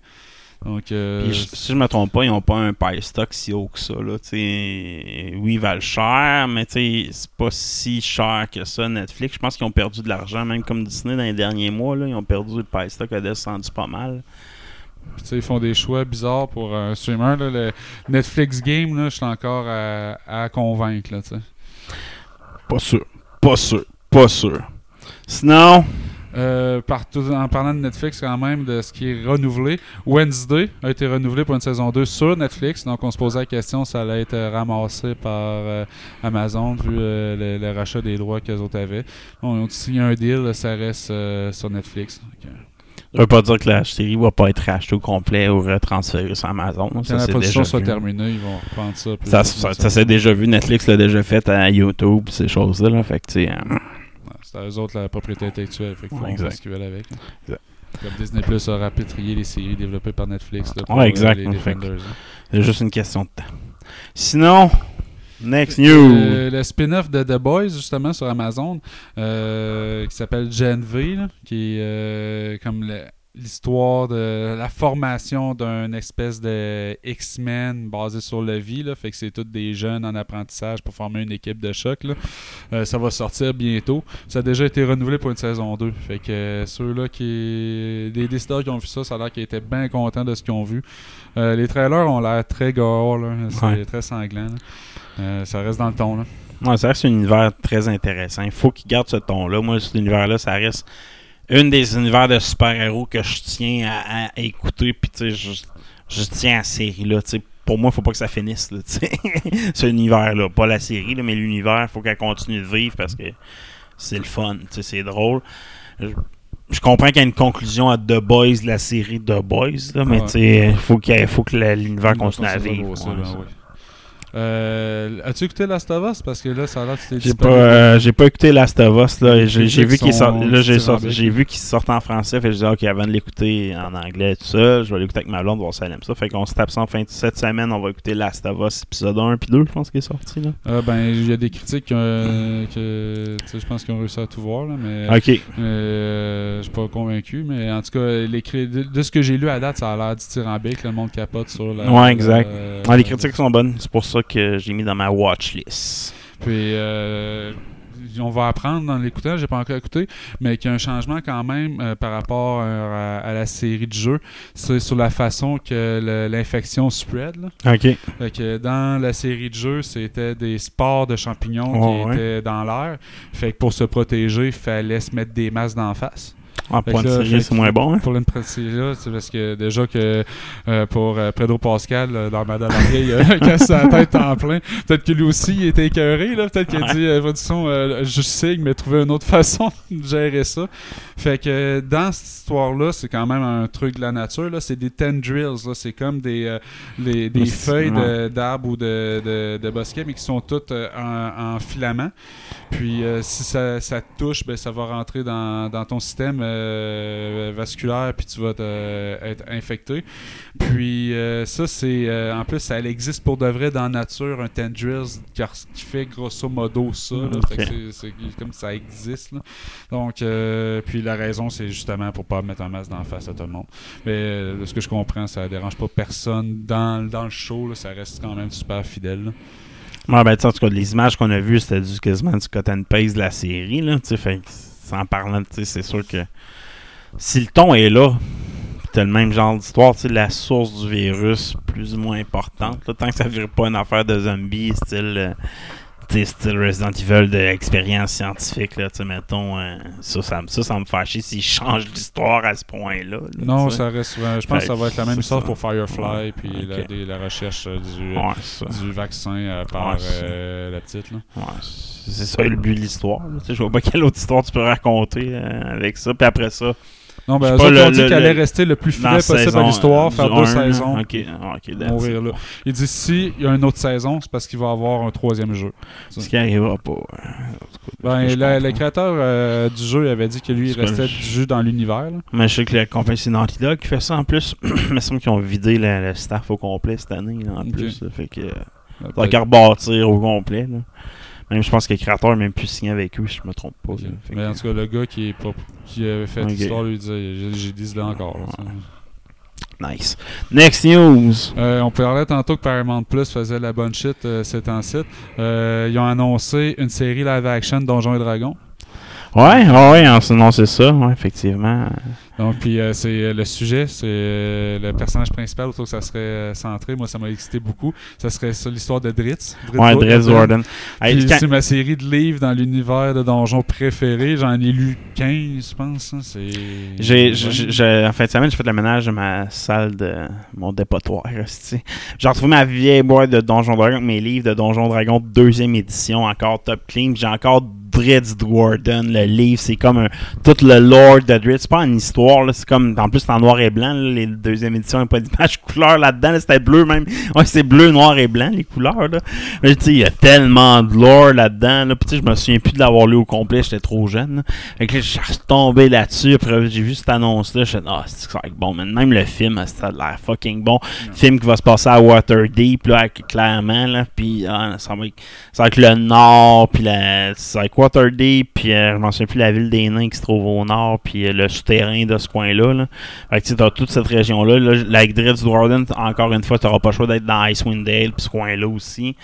Donc, euh, je- si je me trompe pas, ils n'ont pas un pay stock si haut que ça. Là. Oui, ils valent cher, mais c'est pas si cher que ça, Netflix. Je pense qu'ils ont perdu de l'argent, même comme Disney dans les derniers mois. Là, ils ont perdu le pay stock, a descendu pas mal. Puis, ils font des choix bizarres pour un streamer. là. Le Netflix Game, là, je suis encore à, à convaincre. Là, tu sais. Pas sûr. Pas sûr. Pas sûr. Sinon, Euh, en parlant de Netflix, quand même, de ce qui est renouvelé, Wednesday a été renouvelé pour une saison 2 sur Netflix. Donc, on se posait la question si ça allait être ramassé par euh, Amazon, vu euh, le, le rachat des droits qu'eux autres avaient. Ont signé un deal, ça reste sur Netflix. Euh, ça veut pas dire que la série va pas être rachetée au complet ou retransférée sur Amazon. quand Ça, la production déjà vu. terminée, ils vont reprendre ça. Ça, ça, ça s'est déjà vu. Netflix l'a déjà fait à YouTube, ces choses-là. Là. Fait que, tu sais, Ouais, C'est à eux autres la propriété intellectuelle. Fait qu'ils Ouais, font exact. ce qu'ils veulent avec. hein. Exact. Comme Disney Plus a rapatrié les séries développées par Netflix. Là, pour Ouais, euh, exact. les Defenders, c'est juste une question de temps. Sinon, next news. Euh, le spin-off de The Boys, justement, sur Amazon, euh, qui s'appelle Gen V, là, qui est euh, comme le- l'histoire de la formation d'un espèce de X-Men basé sur la vie. Là, fait que c'est tous des jeunes en apprentissage pour former une équipe de choc. Là. Euh, ça va sortir bientôt. Ça a déjà été renouvelé pour une saison 2. Fait que euh, ceux-là qui. Les décideurs qui ont vu ça, ça a l'air qu'ils étaient bien contents de ce qu'ils ont vu. Euh, les trailers ont l'air très gore, là. c'est Ouais. très sanglant. ça reste dans le ton. Là. Ouais, ça reste un univers très intéressant. Il faut qu'il garde ce ton-là. Moi, cet univers-là, ça reste une des univers de super-héros que je tiens à, à écouter. Puis, tu sais, je, je tiens à la série-là. Tu sais, pour moi, il faut pas que ça finisse. Là, tu sais. <laughs> ce univers-là. Pas la série, là, mais l'univers, il faut qu'elle continue de vivre parce que c'est le fun. Tu sais, c'est drôle. Je, je comprends qu'il y a une conclusion à The Boys, la série The Boys, là, mais Ouais. tu sais, il faut, faut que l'univers continue à vivre. Euh, As-tu écouté Last of Us? Parce que là, ça a l'air que c'était J'ai pas, euh, j'ai pas écouté Last of Us et J'ai vu qu'il sort, sont là j'ai sorti- dithyrambiques. j'ai vu qu'il sortait en français. Fait que je dis ok avant de l'écouter en anglais tout seul, je vais l'écouter avec ma blonde voir si elle aime ça. Fait qu'on se tape ça en fin de cette semaine. On va écouter Last of Us épisode 1 puis 2 je pense qu'il est sorti là. Euh, ben, il y a des critiques euh, que, je pense qu'ils ont réussi à tout voir, là, mais Ok. je suis pas convaincu. Mais en tout cas, les de, de ce que j'ai lu à date, ça a l'air dithyrambique. Le monde capote sur la. Ouais, exact. Ouais, les critiques sont bonnes. C'est pour ça que j'ai mis dans ma watch list. Puis euh, on va apprendre dans l'écoutant, j'ai pas encore écouté, mais qu'il y a un changement quand même euh, par rapport euh, à, à la série de jeux. C'est sur la façon que l'infection spread. là. Ok. Fait que dans la série de jeux, c'était des spores de champignons qui ouais. étaient dans l'air. Fait que pour se protéger, il fallait se mettre des masques d'en face. Fait point de c'est moins bon. Hein? Pour une là, c'est parce que déjà que euh, pour euh, Pedro Pascal, euh, dans Madame Vieille, il a <laughs> la tête en plein. Peut-être que lui aussi, il était écœuré. là. Peut-être qu'il a dit, euh, production, je signe, mais trouver une autre <laughs> façon de gérer ça. Fait que dans cette histoire-là, c'est quand même un truc de la nature. là. C'est des tendrils. là. C'est comme des, les- des feuilles de- d'arbres ou de, de, de bosquets, mais qui sont toutes en, en filament. Puis si ça, ça te touche, ben, ça va rentrer dans, dans ton système euh, vasculaire, puis tu vas te- euh, être infecté. Puis euh, ça, c'est en plus, ça elle existe pour de vrai dans la nature, un tendrils car- qui fait grosso modo ça. là. Fait que Ok. c'est- c'est comme ça existe. là. Donc, euh, puis la raison, c'est justement pour pas mettre un masque dans la face à tout le monde. Mais de ce que je comprends, ça dérange pas personne dans, dans le show. là. ça reste quand même super fidèle. Ouais, ben, en tout cas, les images qu'on a vues, c'était du quasiment du and paste de la série, là, tu sais, fait sans parlant, c'est sûr que si le ton est là, t'as le même genre d'histoire, tu la source du virus, plus ou moins importante, tant que ça vire pas une affaire de zombie, style, euh, sais, style Resident Evil d'expérience scientifique, là, tu mettons, euh, ça, ça, me- ça, ça me chier s'ils changent l'histoire à ce point-là. là, Non, ça reste. ouais, je pense que ça va être la même histoire pour Firefly, puis la, recherche euh, du, Ouais, c'est ça. du vaccin euh, par Ouais, euh, la petite. Là. Ouais, c'est ça le but de l'histoire. Je vois pas quelle autre histoire tu peux raconter euh, avec ça. Puis après ça, Non, ben, eux autres, ont dit le- qu'elle allait rester le plus fidèle possible à l'histoire, euh, faire deux saisons, Ok, ah, ok, mourir là. Il dit si il y a une autre saison, c'est parce qu'il va y avoir un troisième jeu. Ce qui arrivera pas. Ben, le créateur euh, du jeu avait dit que lui, il restait je- du jeu? dans l'univers. Mais je sais que la compagnie c'est Naughty Dog qui fait ça en plus. <clears throat> Il me semble qu'ils ont vidé le, le staff au complet cette année là, en plus. là. Fait que euh, Ben, t'as qu'à rebâtir au complet. Là. Même je pense que le créateur n'a même plus signé avec eux si je me trompe pas. Mais que- en tout cas, le gars qui, est pas, qui avait fait l'histoire lui disait J'ai dit là encore. là. Nice. Next news. Euh, on parlait tantôt que Paramount Plus faisait la bonne shit euh, site. Euh, ils ont annoncé une série live action Donjons et Dragons. Ouais, ouais, en- non, c'est ça, ouais, effectivement. Donc, puis euh, c'est euh, le sujet, c'est euh, le personnage principal autour que ça serait centré. Moi, ça m'a excité beaucoup. Ça serait l'histoire de Dritz. Ouais, Dres Warden. Hey, quand- c'est ma série de livres dans l'univers de donjons préféré. J'en ai lu 15, je pense. hein. J'ai, Ouais. en fin de semaine, j'ai fait le ménage de ma salle de mon dépotoir. <laughs> J'ai retrouvé ma vieille boîte de Donjon Dragon, mes livres de Donjon Dragon deuxième édition, encore top clean. J'ai encore Dritz Warden, le livre, c'est comme un, tout le lore de Dritz. C'est pas une histoire, c'est comme, en plus c'est en noir et blanc, là, les deuxième édition, il n'y a pas d'image <laughs> couleur là-dedans, là, c'était bleu même. <laughs> Ouais, c'est bleu, noir et blanc, les couleurs, là. Mais il y a tellement de lore là-dedans, là. Puis je me souviens plus de l'avoir lu au complet, j'étais trop jeune, là. Fait que là, je suis retombé là-dessus. Après, j'ai vu cette annonce-là. Je suis ah, c'est va être bon. man. Même le film, ça a l'air fucking bon. Film qui va se passer à Waterdeep, là, avec- clairement, là. Puis, ah, ça va être, ça va être le nord, puis la, ça va être Waterdeep, puis euh, je m'en souviens plus, la ville des nains qui se trouve au nord, puis euh, le souterrain de ce coin-là, là. Fait que tu t'as toute cette région-là. Là, la Dritz Warden, encore une fois, t'auras pas le choix d'être dans Icewind Dale, puis ce coin-là aussi.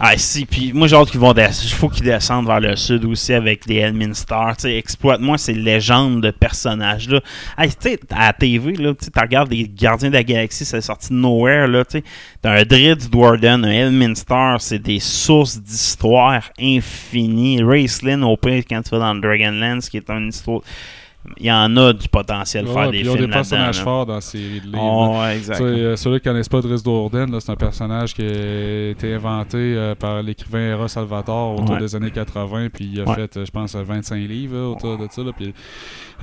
Ah si, puis moi j'ai hâte qu'ils vont descendre. Il faut qu'ils descendent vers le sud aussi avec des Elminster. Tu exploite-moi ces légendes de personnages-là. Hey, tu à la TV, tu tu regardes les Gardiens de la Galaxie, c'est sorti de nowhere, là, tu. T'as un Dritz Warden, un Elminster, c'est des sources d'histoire infinies. Raceland, au pire, quand tu vas dans le Dragonlance, qui est une histoire... Il y en a du potentiel de Ouais, faire des ils ont films des là-dedans. personnages forts dans de livres. Oh, ouais, exact. euh, qui connaissent pas Dries Dourdan, là, c'est un personnage qui a été inventé euh, par l'écrivain Eros Salvatore autour Ouais. des années 80, puis il a fait, euh, je pense, euh, 25 livres là, autour de ça. là, puis,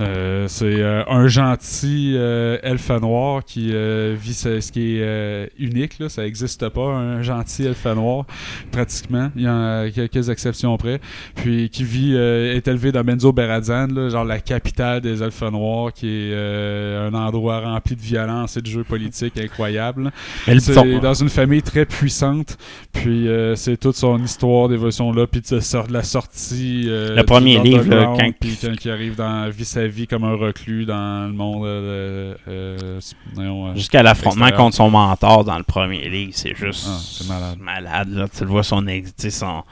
euh, c'est un gentil elfe noir qui vit ce, ce qui est unique. Là, ça n'existe pas, un gentil elfe noir, pratiquement. Il y en a quelques exceptions près. Puis qui vit, est élevé dans Benzo Berazan, là, genre la capitale des elfes noirs, qui est euh, un endroit rempli de violence et de jeux politiques incroyables. C'est dans une famille très puissante, puis euh, c'est toute son histoire d'évolution là, puis de, de la sortie. euh, Le premier livre, là, quand- puis quand il arrive dans vit sa vie comme un reclus dans le monde. Jusqu'à l'affrontement contre son mentor dans le premier livre, c'est juste Ah, c'est malade. malade. là. Tu le vois son, son,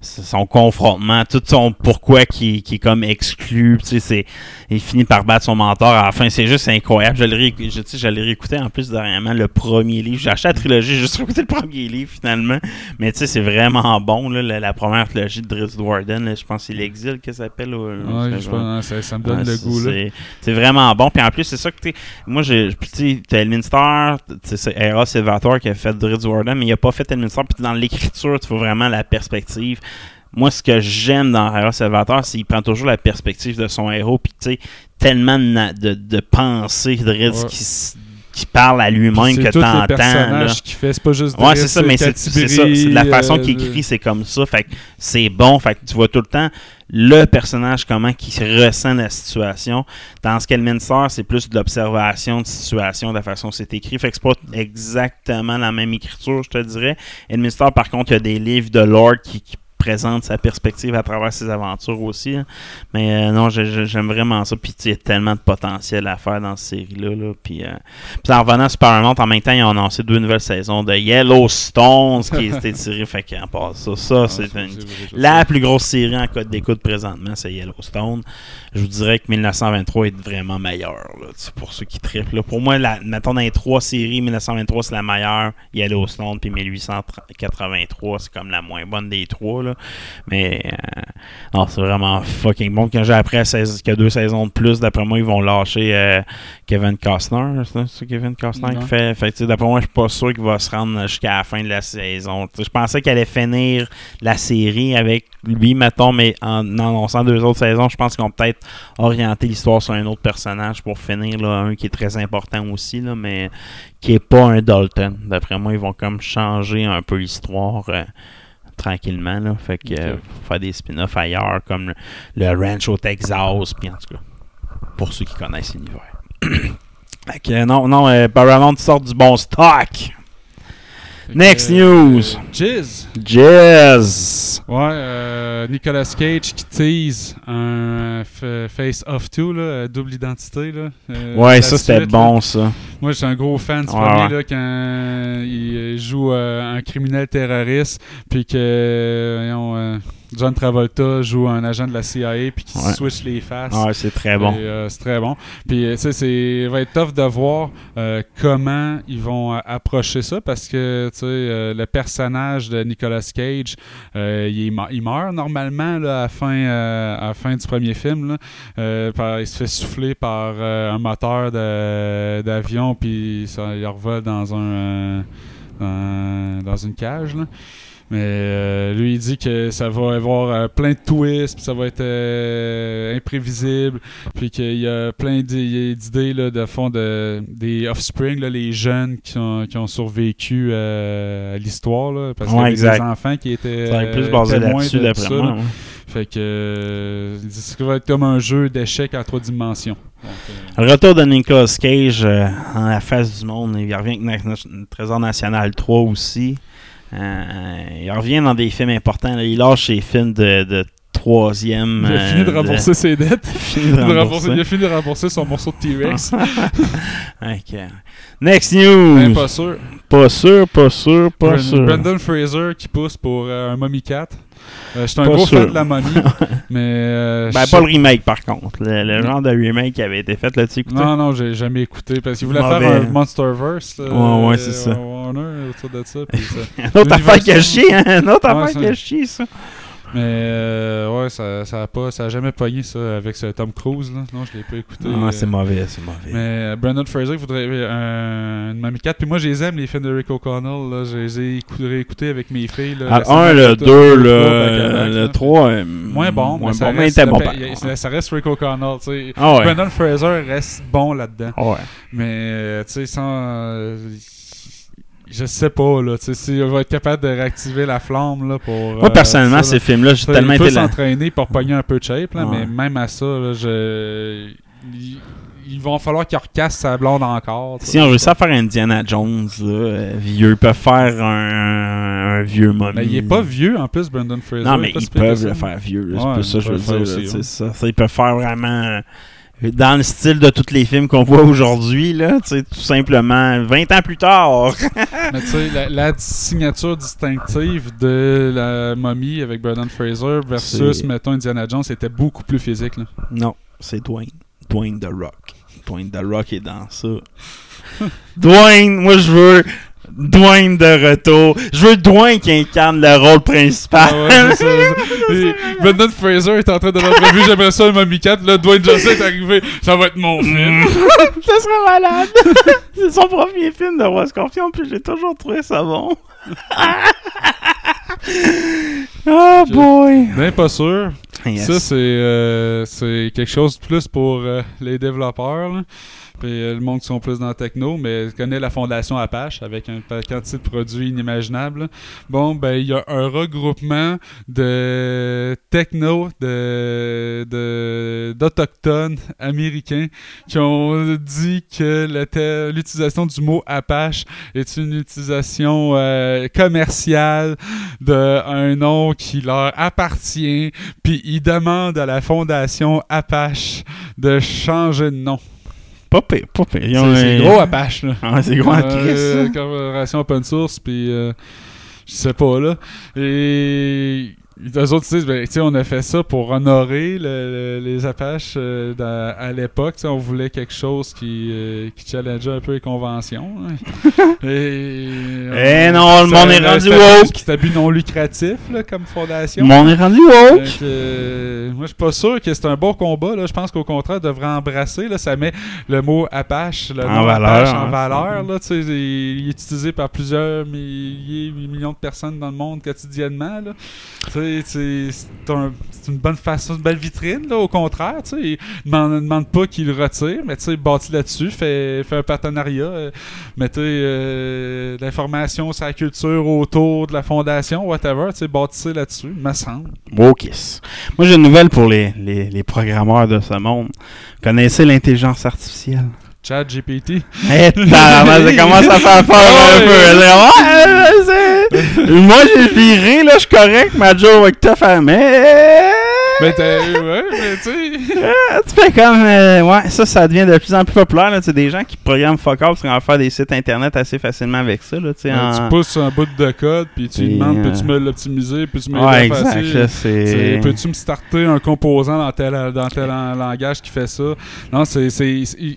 son confrontement, tout son pourquoi qui, qui est comme exclu. Tu sais, c'est, il finit par battre son mentor à la fin. C'est juste incroyable. Je l'ai je, tu sais, réécouté en plus dernièrement le premier livre. J'ai acheté la trilogie, j'ai juste réécouté le premier livre finalement. Mais tu sais, c'est vraiment bon. Là, la, la première trilogie de Drizzt Warden, là, je pense que c'est l'Exil qu'elle s'appelle. ou- Ouais, je ça. ça, ça me donne Ouais, le goût là. c'est- vraiment bon. Puis en plus, c'est ça que tu Moi, tu sais, t'as Elminster, c'est Eros Silvator qui a fait Drizzt Warden, mais il a pas fait Elminster. Puis dans l'écriture, tu vois vraiment la perspective. Moi, ce que j'aime dans Eros Silvator, c'est qu'il prend toujours la perspective de son héros. Puis tu sais, tellement de, de, pensées de Ouais. qui, s- qui parle à lui-même C'est que t'entends. fait, c'est pas juste Ouais, c'est ça, mais c'est c'est ça. Catibri, C'est de la façon euh, qu'il écrit, c'est comme ça. Fait que c'est bon. Fait que tu vois tout le temps le personnage, comment il ressent la situation. Dans ce qu'Elminster, c'est plus de l'observation de situation, de la façon dont c'est écrit. Fait que c'est pas exactement la même écriture, je te dirais. Elminster, par contre, il y a des livres de Lord qui, qui présentent sa perspective à travers ses aventures aussi. là. Mais euh, non, j'aime vraiment ça. Puis il y a tellement de potentiel à faire dans cette série-là. Là. Puis, euh, puis en revenant à Super Paramount, en même temps, ils ont annoncé deux nouvelles saisons de Yellowstone, qui est <laughs> étiré. fait qu'en part ça, ça Ah, c'est une- la plus grosse série en code d'écoute présentement, c'est Yellowstone. Je vous dirais que 1923 est vraiment meilleur. Là, pour ceux qui trippent. là. Pour moi, la, mettons dans les trois séries, 1923 c'est la meilleure. Yellowstone, puis 1883 c'est comme la moins bonne des trois. Là. Mais euh, non, c'est vraiment fucking bon. Quand j'ai appris qu'il y a deux saisons de plus, d'après moi, ils vont lâcher euh, Kevin Costner. C'est Kevin Costner Non. qui fait. fait d'après moi, je suis pas sûr qu'il va se rendre jusqu'à la fin de la saison. Je pensais qu'elle allait finir la série avec lui, mettons, mais en annonçant deux autres saisons, je pense qu'ils vont peut-être orienter l'histoire sur un autre personnage pour finir là, un qui est très important aussi, là, mais qui est pas un Dalton. D'après moi, ils vont comme changer un peu l'histoire. euh, tranquillement là. fait que euh, faire des spin-offs ailleurs comme le, le ranch au Texas puis en tout cas pour ceux qui connaissent l'univers <coughs> fait que non non euh, Paramount sort du bon stock Next euh, news. Jizz. Jazz Ouais, euh, Nicolas Cage qui tease un f- Face Off 2, là, euh, double identité. Là, euh, ouais ça c'était là. bon ça Moi, je suis un gros fan du Ouais, premier, là, quand il joue euh, un criminel terroriste, puis que, voyons, euh, John Travolta joue un agent de la CIA puis qui Ouais. switch les faces. Ah, c'est très bon. Euh, c'est très bon. Puis, euh, tu sais, c'est va être tough de voir euh, comment ils vont approcher ça parce que, tu sais, euh, le personnage de Nicolas Cage, il, meurt normalement là, à, la fin, à la fin du premier film. Là. Par- il se fait souffler par un moteur d'avion puis ça, il revole dans un. dans, dans une cage. Là. Mais euh, lui, il dit que ça va avoir euh, plein de twists, puis ça va être euh, imprévisible, puis qu'il y a plein d'i- d'idées là, de fond de, des Offspring, là, les jeunes qui ont, qui ont survécu à l'histoire, là, parce qu'il y exact. des enfants qui étaient Ça plus basé là-dessus, de d'après moi. ouais. Fait que il dit que ça va être comme un jeu d'échecs en trois dimensions. Donc, Le retour de Nicolas Cage en la face du monde, il revient avec Trésor National 3 aussi. Euh, il revient dans des films importants. là. Il lâche ses films de, de troisième. il a fini de euh, rembourser ses dettes. <laughs> fini de Il a rembourser- il a fini de rembourser son morceau de T-Rex. <laughs> Ok. Next news. Ben, pas sûr. Pas sûr, pas sûr, pas sûr. Brendan Fraser qui pousse pour euh, un Mommy Cat. Euh, je suis un Pas gros sûr. fan de la momie, <laughs> mais... euh, Ben, pas le remake par contre. Le, le genre de remake qui avait été fait là-dessus. Non, non, j'ai jamais écouté, parce qu'il voulait Mauvais. faire un Monsterverse. Ouais, ouais, c'est ça. Warner, autour de ça. puis <laughs> ça- Une autre affaire qui a chier, hein? Une autre Ouais, affaire qui a chier, ça. Mais euh, ouais, ça, ça a pas, ça a jamais pogné ça avec ce Tom Cruise. Là. Non, je l'ai pas écouté. Ah, euh, c'est mauvais, c'est mauvais. Mais euh, Brandon Fraser il voudrait euh, une Mamie 4. Puis moi, je les aime, les films de Rick O'Connell. Là. Je les ai écoutés, réécoutés avec mes filles. Là, Ah, un, le tout- 2, tout- tout- le, le là. 3. Moins bon, moins mais, ça bon, mais il reste, était bon ça reste Rick O'Connell. tu sais. Ah ouais. Brandon Fraser reste bon là-dedans. Ouais. Mais, euh, tu sais, sans. Euh, je sais pas, là. Tu sais, si on va être capable de réactiver la flamme, là, pour. Moi, euh, personnellement, ça, là. ces films-là, j'ai tellement été là. s'entraîner pour pogner un peu de shape, là, Ouais. mais même à ça, là, je. Il, il va falloir qu'il recasse sa blonde encore. Si on réussit à faire Indiana Jones, là, euh, vieux, ils peuvent faire un, un vieux mommy. Mais il est pas vieux, en plus, Brendan Fraser. Non, mais ils peuvent ça. le faire vieux. là, Ouais, c'est ça que ils je veux dire. là, aussi, c'est ouais. ça. Ça, Ils peuvent faire vraiment euh, dans le style de tous les films qu'on voit aujourd'hui, là, tout simplement 20 ans plus tard. <laughs> Mais tu sais, la, la signature distinctive de la momie avec Brendan Fraser versus, mettons, Indiana Jones, c'était beaucoup plus physique. Là. non, c'est Dwayne. Dwayne The Rock. Dwayne The Rock est dans ça. <laughs> Dwayne, moi je veux Dwayne de retour. Je veux Dwayne qui incarne le rôle principal. Ah ouais, ça, <laughs> Brendan Fraser est en train de l'entrevue, j'aimerais ça, un momie 4. Là, Dwayne Johnson est arrivé, ça va être mon film. <laughs> ça serait malade. <laughs> c'est son premier film de Roi Scorpion, puis j'ai toujours trouvé ça bon. oh boy. Ben, pas sûr. Yes. Ça, c'est euh, c'est quelque chose de plus pour euh, les développeurs. là. Puis euh, le monde qui sont plus dans la techno, mais connaît la fondation Apache avec une quantité de produits inimaginables. Bon, ben il y a un regroupement de techno, de d'autochtones américains qui ont dit que l'utilisation du mot Apache est une utilisation euh, commerciale d'un nom qui leur appartient, puis ils demandent à la fondation Apache de changer de nom. Pas pire, pas pire. C'est gros Apache, là. Ah, c'est gros en Euh, corporation open source, puis euh, je sais pas, là. Et eux autres disent, ben, tu sais, on a fait ça pour honorer le- le- les Apaches euh, dans- à l'époque. Tu sais, On voulait quelque chose qui, euh, qui challengeait un peu les conventions. hein. <laughs> Et, Eh non, le monde est rendu woke. C'est un but non lucratif, là, comme fondation. Le monde est rendu woke. Euh, moi, je suis pas sûr que c'est un bon combat. Là. Je pense qu'au contraire, devrait embrasser. Là. Ça met le mot Apache, le En nom valeur, Apache en hein. valeur. Là. Tu sais, Il, il est utilisé par plusieurs milliers, millions de personnes dans le monde quotidiennement. Là. Tu sais, c'est c'est un- c'est une bonne façon, une belle vitrine. Là, au contraire, tu sais. ne demande pas qu'il le retire, mais tu sais, là-dessus, fait, fait un partenariat. euh, mettez euh, l'information sur la culture autour de la fondation, whatever, tu sais, bâtissez là-dessus, me semble. Wokis. Moi, j'ai une nouvelle pour les, les, les programmeurs de ce monde. Connaissez l'intelligence artificielle? Chat GPT. Eh, tabarnak, ça commence à faire peur un Ouais. peu. <laughs> Moi, j'ai viré, là, je suis correct. Ma joke avec ta femme. Mais Mais t'as. Ouais, mais tu sais. Ah, <laughs> tu fais comme. euh, ouais, ça, ça devient de plus en plus populaire. Là. Des gens qui programment fuck pour en faire des sites internet assez facilement avec ça. Là, tu sais, en- Tu pousses un bout de code, puis tu demandes euh, peux-tu me l'optimiser, peux-tu me Ouais, l'effacer? Peux-tu me starter un composant dans tel, dans tel langage qui fait ça? Non, c'est.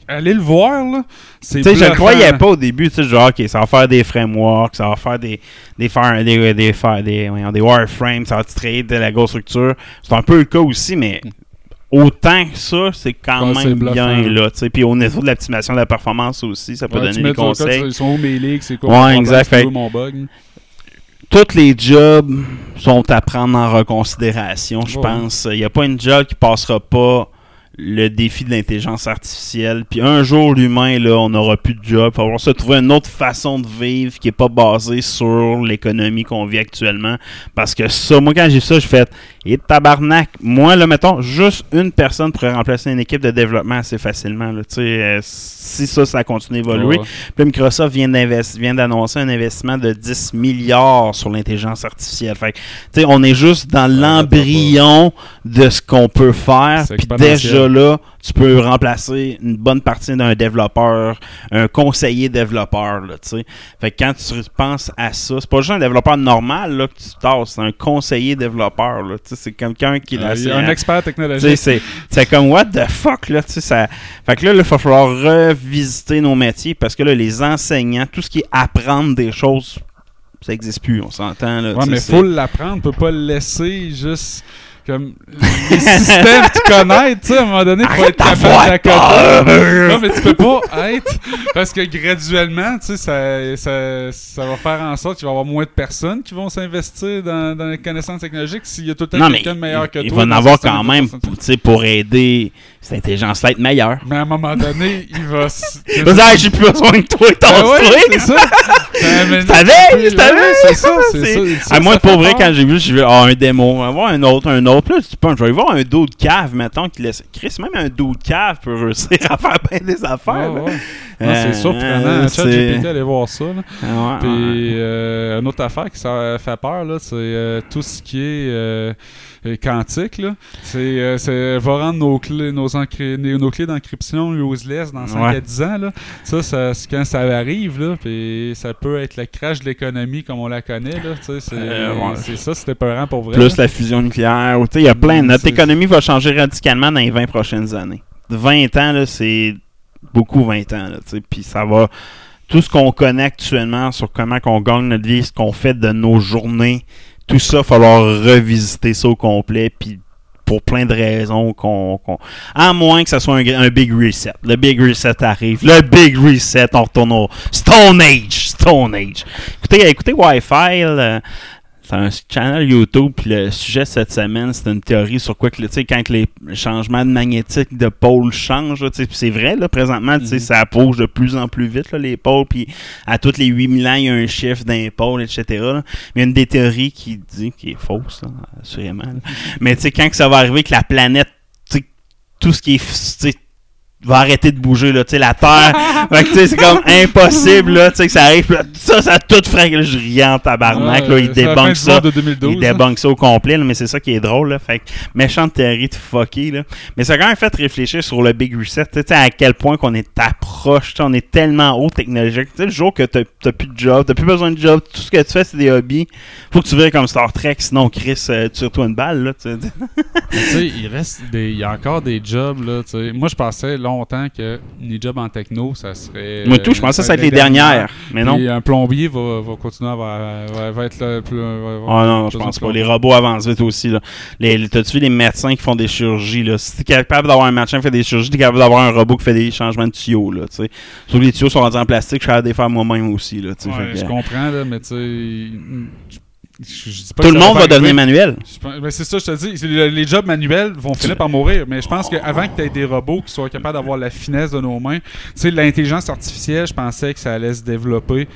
Allez le voir, là. Tu sais, je le croyais pas au début, tu sais, genre, ok, ça va faire des frameworks, ça va faire des, des, faire, des, des, faire des, des wireframes, ça va créer de la grosse structure. C'est un peu le cas aussi, mais autant que ça, c'est quand Ouais, même bien là. Puis au niveau de l'optimisation de la performance aussi, ça peut Ouais, donner des conseils. Ils sont leaks, c'est quoi Ouais, exact, fait- mon bug? Tous les jobs sont à prendre en reconsidération, je pense. Il n'y a pas une job qui passera pas le défi de l'intelligence artificielle. Puis un jour, l'humain, là, on n'aura plus de job. Il va falloir se trouver une autre façon de vivre qui n'est pas basée sur l'économie qu'on vit actuellement. Parce que ça, moi, quand j'ai ça, je fais et tabarnak. Moi, là, mettons, juste une personne pourrait remplacer une équipe de développement assez facilement. là. Tu sais, euh, si ça, ça continue d'évoluer. Ouais. Puis Microsoft vient, d'annoncer un investissement de 10 milliards sur l'intelligence artificielle. Fait que, tu sais, on est juste dans l'embryon de ce qu'on peut faire. Puis exponentiel. Déjà là, tu peux remplacer une bonne partie d'un développeur, un conseiller développeur. Là, tu sais. fait que quand tu penses à ça, c'est pas juste un développeur normal là, que tu tasses, c'est un conseiller développeur. Là, tu sais, c'est quelqu'un qui Euh, a un expert technologique. c'est, c'est comme what the fuck là, tu sais, ça. Fait que là, il va falloir revisiter nos métiers parce que là, les enseignants, tout ce qui est apprendre des choses, ça n'existe plus, on s'entend là. Ouais, mais faut l'apprendre, on peut pas le laisser juste comme les systèmes tu connais, tu sais, à un moment donné, faut être capable d'accoter. Non, mais tu peux pas être parce que graduellement, tu sais, ça, ça, ça va faire en sorte qu'il va y avoir moins de personnes qui vont s'investir dans, dans les connaissances technologiques s'il y a tout le temps quelqu'un meilleur que il toi. va en avoir quand même, tu sais, pour aider cette intelligence-là être meilleure. Mais à un moment donné, il va. s- <laughs> Il va dire, j'ai plus besoin de toi, ton Ben ouais, c'est ça. Ben, Je t'avais, je t'avais. Ouais, C'est ça, c'est ça. À moi, pour vrai, quand j'ai vu, j'ai vu ah, un démo, on va voir un autre, un autre. Là, je dis pas, je vais voir un dos de cave, mettons, qui laisse. Chris, même un dos de cave peut réussir à faire bien des affaires. Ouais, ouais. C'est Euh, surprenant. euh, c'est- GPT, allez voir ça. là. Ah. Puis euh, une autre affaire qui ça fait peur, là, c'est euh, tout ce qui est quantique. Là. C'est, euh, c'est va rendre nos clés, nos, encry- nos clés d'encryption useless dans 5 Ouais. à 10 ans. Là. Ça, ça c'est quand ça arrive, là, puis ça peut être le crash de l'économie comme on la connaît. Là, c'est, Euh, ouais. c'est ça, c'était peurant pour vrai. Plus la fusion nucléaire. Il y a plein. Notre C'est- économie va changer radicalement dans les 20 prochaines années. 20 ans, là, c'est beaucoup 20 ans. Puis ça va. Tout ce qu'on connaît actuellement sur comment on gagne notre vie, ce qu'on fait de nos journées, tout ça, il va falloir revisiter ça au complet. Puis pour plein de raisons qu'on. qu'on- À moins que ce soit un, un big reset. Le big reset arrive. Le big reset, on retourne au Stone Age. Stone Age. Écoutez, écoutez Wi-Fi. C'est un channel YouTube, puis le sujet cette semaine, c'est une théorie sur quoi que, tu sais, quand les changements de magnétique de pôle changent, tu sais, c'est vrai, là, présentement, tu sais, Mhm. ça bouge de plus en plus vite, là, les pôles, puis à tous les 8000 ans, il y a un chiffre d'un pôle, etc. là. Mais il y a une des théories qui dit, qui est fausse, là, assurément, là. mais tu sais, quand que ça va arriver que la planète, tu sais, tout ce qui est, va arrêter de bouger, là, tu sais, la Terre, <laughs> fait que, tu sais, c'est comme impossible, là, tu sais, que ça arrive, là, ça, ça tout frag, là, je riais en tabarnak, là, il débunk ça. de 2012. Il hein. débunk ça au complet, là, mais c'est ça qui est drôle. Là. Fait que, méchante théorie de fucké. Là. Mais ça a quand même fait réfléchir sur le Big Reset. Tu sais, à quel point qu'on est approche. tu sais, On est tellement haut technologique. Tu sais, le jour que t'as t'as plus de job, t'as plus besoin de job, tout ce que tu fais, c'est des hobbies. Faut que tu vires comme Star Trek, sinon Chris, euh, tire-toi une balle. Là, tu sais. Mais tu sais, il reste des, il y a encore des jobs là. tu sais. Moi, je pensais longtemps que les jobs en techno, ça serait. Moi, tout, je pensais que ça allait être les dernières. Mais non. Un plombier va, va continuer à va, va- va être le plus. Ah non, je pense pas. Les robots avancent vite aussi. Là. Les, T'as-tu vu les médecins qui font des chirurgies? Là? Si t'es capable d'avoir un médecin qui fait des chirurgies, t'es capable d'avoir un robot qui fait des changements de tuyaux. Là. Sauf que les tuyaux sont rendus en plastique, je suis capable de les faire moi-même aussi. Là. Ouais, je comprends, là, mais tu sais. Je- je dis pas Tout le monde va devenir manuel. Ben, c'est ça, je te dis. Les jobs manuels vont finir par mourir. Mais je pense qu'avant que tu aies des robots qui soient capables d'avoir la finesse de nos mains, tu sais, l'intelligence artificielle, je pensais que ça allait se développer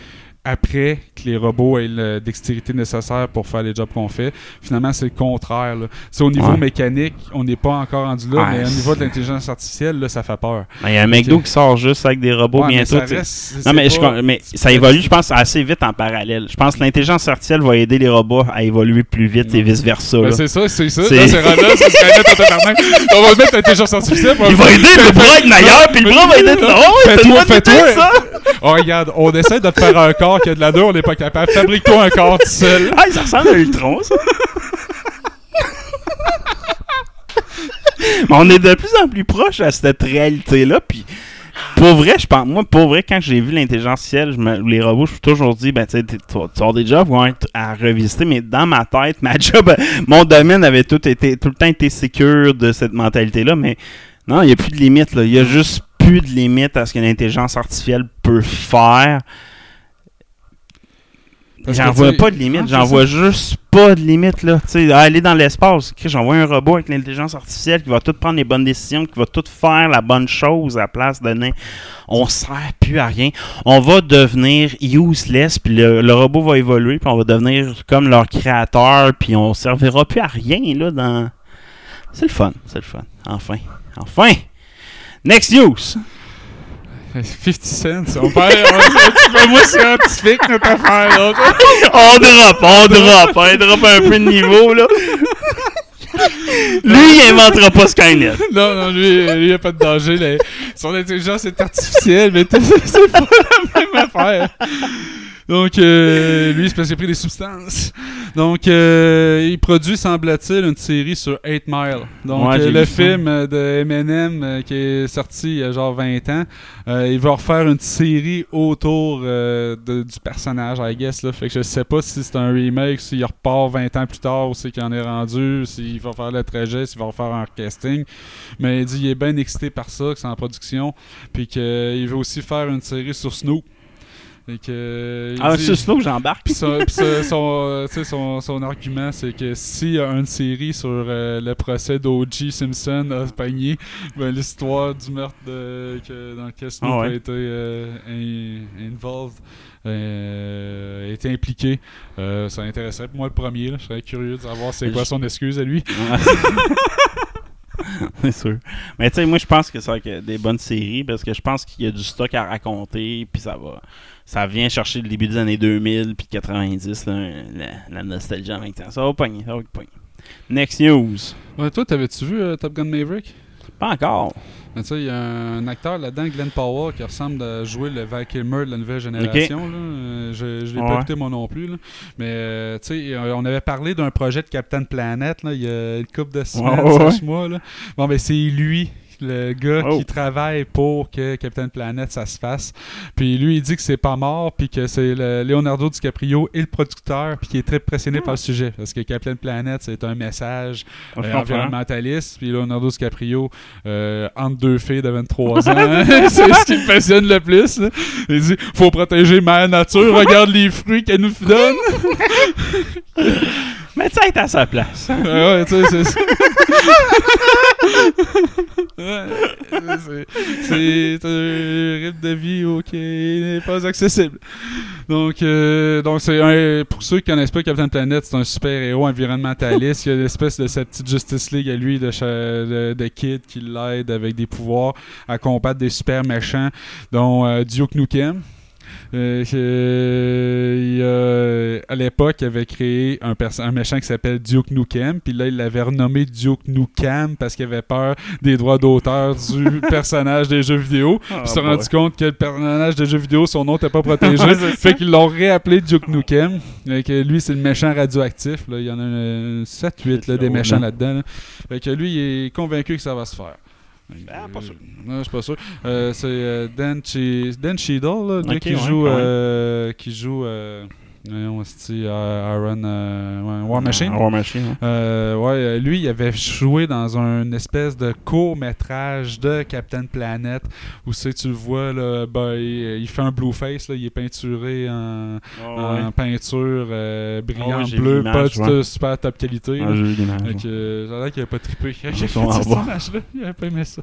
après que les robots aient la dextérité nécessaire pour faire les jobs qu'on fait. Finalement, c'est le contraire. C'est au niveau Ouais. mécanique, on n'est pas encore rendu là, Ouais, mais au niveau de l'intelligence artificielle, là, ça fait peur. Ben, Il y a un McDo qui sort juste avec des robots Ouais, mais bientôt. ça reste- Non, mais, je mais ça évolue, je pense, assez vite en parallèle. Je pense que l'intelligence artificielle va aider les robots à évoluer plus vite et vice-versa. Ben, c'est ça, c'est ça. C'est-. On va mettre l'intelligence artificielle. Il va aider le bras être meilleur, puis le bras va aider. Oh, Fais-toi, fais-toi. Oh, regarde, on essaie de te faire un corps qui a de la dure, on n'est pas capable. Fabrique-toi un corps tout seul. Ah, ça ressemble à Ultron, ça. On est de plus en plus proche à cette réalité-là. Puis, pour vrai, je pense, moi, pour vrai, quand j'ai vu l'intelligence me- les robots, je me suis toujours dit, ben, tu sais, des jobs vont à revisiter. Mais dans ma tête, ma <laughs> job, mon domaine avait tout, été, tout le temps été sécure de cette mentalité-là. Mais non, il n'y a plus de limite. Il y a juste plus de limite à ce que l'intelligence artificielle peut faire. J'en vois pas de limite, non, j'en vois juste pas de limite là. Tu sais, aller dans l'espace, j'envoie un robot avec l'intelligence artificielle qui va tout prendre les bonnes décisions, qui va tout faire la bonne chose à la place de nain. On sert plus à rien. On va devenir useless, puis le, le robot va évoluer, puis on va devenir comme leur créateur, puis on servira plus à rien là dans. C'est le fun, c'est le fun. Enfin, enfin. Next news. 50 cents. On parle, on, moins scientifique, notre affaire, là. on drop, on drop, on drop un peu de niveau là. Lui, il inventera pas Skynet. <laughs> Non, non, lui, il n'y a pas de danger. là. Son intelligence est artificielle, mais c'est pas la même affaire. Donc, euh, lui, c'est parce qu'il a pris des substances. Donc, euh, il produit, semble-t-il, une série sur 8 Mile. Donc, Ouais, euh, le ça. film de Eminem euh, qui est sorti il y a genre 20 ans, il va refaire une série autour de- du personnage, I guess. Là. Fait que je sais pas si c'est un remake, s'il repart 20 ans plus tard, ou c'est qu'il en est rendu, s'il va faire le trajet, s'il va refaire un casting. Mais il dit qu'il est bien excité par ça, que c'est en production, puis qu'il veut aussi faire une série sur Snoop. Et que, il Ah, dit- que j'embarque. puis son, <laughs> puis son, son, euh, son- son argument, c'est que s'il y a une série sur euh, le procès d'O.J. Simpson à pogné, ben, l'histoire du meurtre de, que- dans lequel Snoop Ah ouais. a été euh, in- involved, euh, été impliqué, euh, ça intéresserait. Moi, le premier, là, je serais curieux de savoir c'est quoi son excuse à lui. <laughs> c'est sûr. Mais tu sais, moi, je pense que ça va être des bonnes séries parce que je pense qu'il y a du stock à raconter, puis ça va. Ça vient chercher le début des années 2000 puis 90, là, la, la nostalgie en même temps. Ça va pogner, ça va pogner. Next news. Ouais, toi, t'avais-tu vu euh, Top Gun Maverick? Pas encore. Mais tu sais, il y a un acteur là-dedans, Glenn Powell, qui ressemble à jouer le Val Kilmer de la nouvelle génération. là. Euh, je je l'ai Ouais. pas écouté moi non plus. là. Mais euh, tu sais, euh, on avait parlé d'un projet de Captain Planet là, il y a une couple de semaines, Ouais, ouais. Là. Bon, ben c'est lui. Le gars Oh. qui travaille pour que Captain Planet ça se fasse. Puis lui, il dit que c'est pas mort, puis que c'est le Leonardo DiCaprio et le producteur, puis qui est très impressionné par le sujet. Parce que Captain Planet, c'est un message euh, comprends. environnementaliste. Puis Leonardo DiCaprio, euh, entre deux filles de 23 ans, <laughs> <laughs> c'est ce qui me passionne le plus. là. Il dit faut protéger ma nature, regarde les fruits qu'elle nous donne. <laughs> Mais tu sais, à sa place. Ouais, <laughs> ouais, tu sais, c'est ça. C'est- un rythme de vie ok, n'est pas accessible. Donc, euh, donc c'est un, pour ceux qui connaissent pas Captain Planet, c'est un super héros environnementaliste. Il y a l'espèce de sa petite Justice League à lui de, de, de kid qui l'aide avec des pouvoirs à combattre des super méchants, dont euh, Duke. Euh, il, à l'époque, il avait créé un, méchant qui s'appelle Duke Nukem, puis là, il l'avait renommé Duke Nukem parce qu'il avait peur des droits d'auteur du <laughs> personnage des jeux vidéo. Puis il s'est rendu compte que le personnage des jeux vidéo, son nom n'était pas protégé. <laughs> Fait qu'ils l'ont réappelé Duke Nukem. Et que lui, c'est le méchant radioactif. Là. Il y en a 7-8 des méchants là-dedans. là. Fait que lui, il est convaincu que ça va se faire. Ah, pas sûr. Non, je suis pas sûr. Euh, c'est euh, Dan, Che- Dan Cheadle, là, Ok, qui, ouais, joue, euh, qui joue. Euh, voyons, c'est-tu, euh, Iron euh, ouais, War Machine? War Machine. hein. Euh, ouais, euh, lui, il avait joué dans un espèce de court-métrage de Captain Planet où c'est, tu le vois, là, ben, il, il fait un blue face, là, il est peinturé en, en peinture euh, brillante Ah ouais, j'ai bleue, pas de ouais. super top qualité. Ah, j'ai vu l'image. Euh, a l'air qu'il avait pas trippé. Ils fait cette image-là, il pas aimé ça.